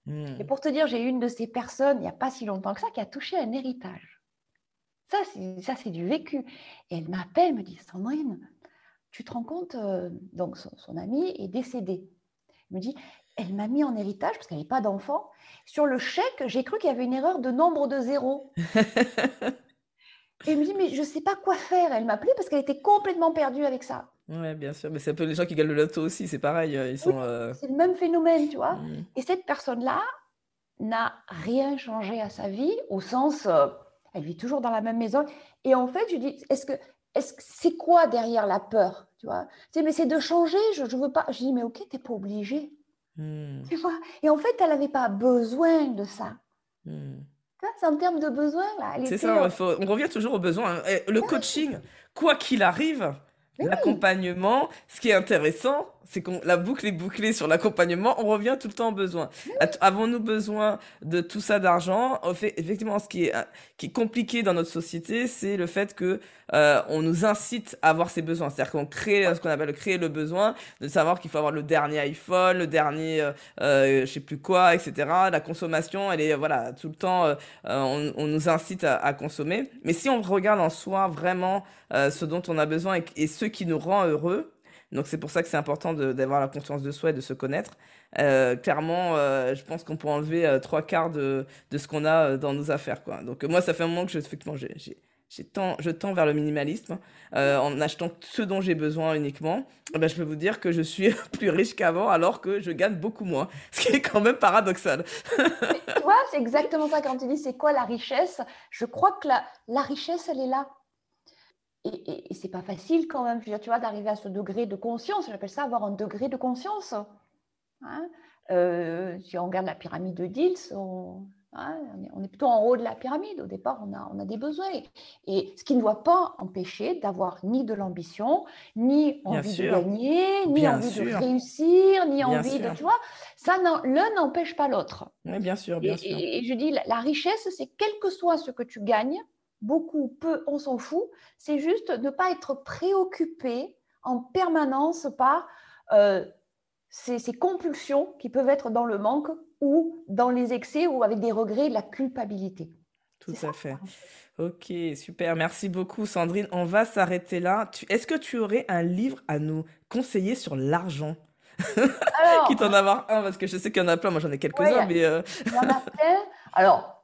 Hmm. Et pour te dire, j'ai une de ces personnes, il n'y a pas si longtemps que ça, qui a touché un héritage. Ça, c'est du vécu. Et elle m'appelle, me dit, Sandrine, tu te rends compte, euh, donc son, son ami est décédé. Elle me dit, elle m'a mis en héritage parce qu'elle n'avait pas d'enfant. Sur le chèque, j'ai cru qu'il y avait une erreur de nombre de zéros. Et elle me dit, mais je ne sais pas quoi faire. Elle m'a appelé parce qu'elle était complètement perdue avec ça. Oui, bien sûr. Mais c'est un peu les gens qui gagnent le loto aussi, c'est pareil. Euh, ils sont, euh, C'est le même phénomène, tu vois. Mmh. Et cette personne-là n'a rien changé à sa vie, au sens, euh, elle vit toujours dans la même maison. Et en fait, je dis, est-ce que est-ce c'est quoi derrière la peur tu vois? Tu mais c'est de changer je, je veux pas je dis mais ok t'es pas obligé mmh. tu vois? Et en fait elle n'avait pas besoin de ça mmh. C'est en termes de besoins, là. C'est ça, on revient toujours aux besoins. Hein. Le coaching, quoi qu'il arrive, l'accompagnement, ce qui est intéressant, c'est qu'on la boucle est bouclée sur l'accompagnement, on revient tout le temps aux besoins. Avons-nous besoin de tout ça d'argent? Effectivement, ce qui est, qui est compliqué dans notre société, c'est le fait que euh, on nous incite à avoir ces besoins. C'est-à-dire qu'on crée ce qu'on appelle créer le besoin, de savoir qu'il faut avoir le dernier iPhone, le dernier, euh, euh, je sais plus quoi, etc. La consommation, elle est voilà tout le temps, euh, on, on, nous incite à, à, consommer. Mais si on regarde en soi vraiment ce dont on a besoin et, et ce qui nous rend heureux, donc c'est pour ça que c'est important d'avoir la conscience de soi et de se connaître. Euh, clairement, euh, je pense qu'on peut enlever euh, trois quarts de, ce qu'on a dans nos affaires. Quoi. Donc moi, ça fait un moment que je, effectivement, j'ai, tend, je tends vers le minimalisme en achetant ce dont j'ai besoin uniquement. Eh ben, je peux vous dire que je suis plus riche qu'avant alors que je gagne beaucoup moins, ce qui est quand même paradoxal. tu vois, c'est exactement ça quand tu dis c'est quoi la richesse? Je crois que la richesse, elle est là et, et, c'est pas facile quand même, tu vois, d'arriver à ce degré de conscience. J'appelle ça avoir un degré de conscience. Hein. Euh, si on regarde la pyramide de Diels, hein, on, est plutôt en haut de la pyramide. Au départ, on a, on a des besoins. Et ce qui ne doit pas empêcher d'avoir ni de l'ambition, ni envie de gagner, ni envie de réussir, ni envie de. Tu vois, ça, l'un n'empêche pas l'autre. Oui, bien sûr, bien et, sûr. Et, je dis, la richesse, c'est quel que soit ce que tu gagnes, beaucoup, peu, on s'en fout. C'est juste ne pas être préoccupé en permanence par euh, ces, compulsions qui peuvent être dans le manque ou dans les excès ou avec des regrets, la culpabilité. Tout à fait. Ok, super. Merci beaucoup, Sandrine. On va s'arrêter là. Est-ce que tu aurais un livre à nous conseiller sur l'argent? Quitte en avoir un, parce que je sais qu'il y en a plein. Moi, j'en ai quelques-uns, mais. Euh, il y en a plein. Alors,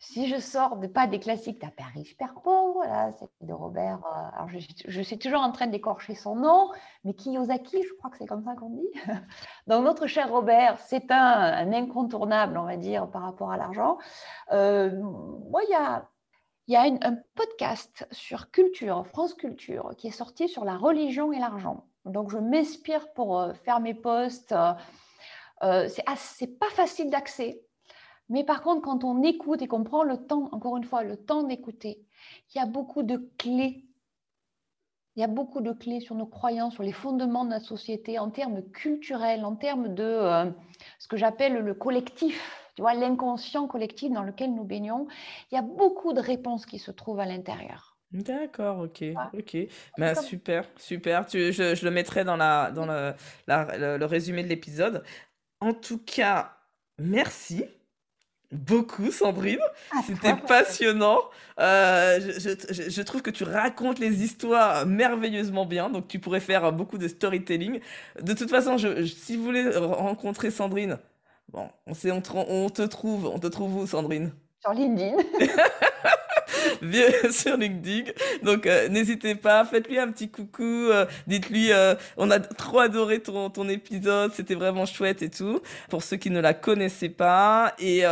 si je sors de, pas des classiques, t'as Père riche, Père pauvre, là, c'est de Robert. Euh, alors je, suis toujours en train d'écorcher son nom, mais Kiyosaki, je crois que c'est comme ça qu'on dit. Donc notre cher Robert, c'est un, incontournable, on va dire, par rapport à l'argent. Euh, moi, il y a, y a un podcast sur Culture, France Culture, qui est sorti sur la religion et l'argent. Donc je m'inspire pour euh, faire mes posts. c'est pas facile d'accès. Mais par contre, quand on écoute et qu'on prend le temps, encore une fois, le temps d'écouter, il y a beaucoup de clés. Il y a beaucoup de clés sur nos croyances, sur les fondements de notre société, en termes culturels, en termes de euh, ce que j'appelle le collectif, tu vois, l'inconscient collectif dans lequel nous baignons. Il y a beaucoup de réponses qui se trouvent à l'intérieur. D'accord, ok, ok. Ben, super, super. Tu, je, je, le mettrai dans, la, dans le, le résumé de l'épisode. En tout cas, merci beaucoup, Sandrine. Ah, C'était passionnant. Euh, je, trouve que tu racontes les histoires merveilleusement bien, donc tu pourrais faire beaucoup de storytelling. De toute façon, si vous voulez rencontrer Sandrine, bon, on, sait, on, on te trouve, on te trouve où, Sandrine? Sur LinkedIn. bien sur LinkedIn. Donc euh, n'hésitez pas, faites-lui un petit coucou, euh, dites-lui euh, on a trop adoré ton, ton épisode, c'était vraiment chouette et tout. Pour ceux qui ne la connaissaient pas et,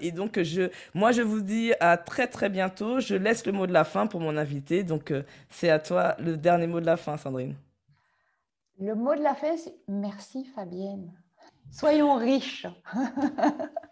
et donc je moi je vous dis à très très bientôt. Je laisse le mot de la fin pour mon invité. Donc c'est à toi le dernier mot de la fin Sandrine. Le mot de la fin c'est merci Fabienne. Soyons riches.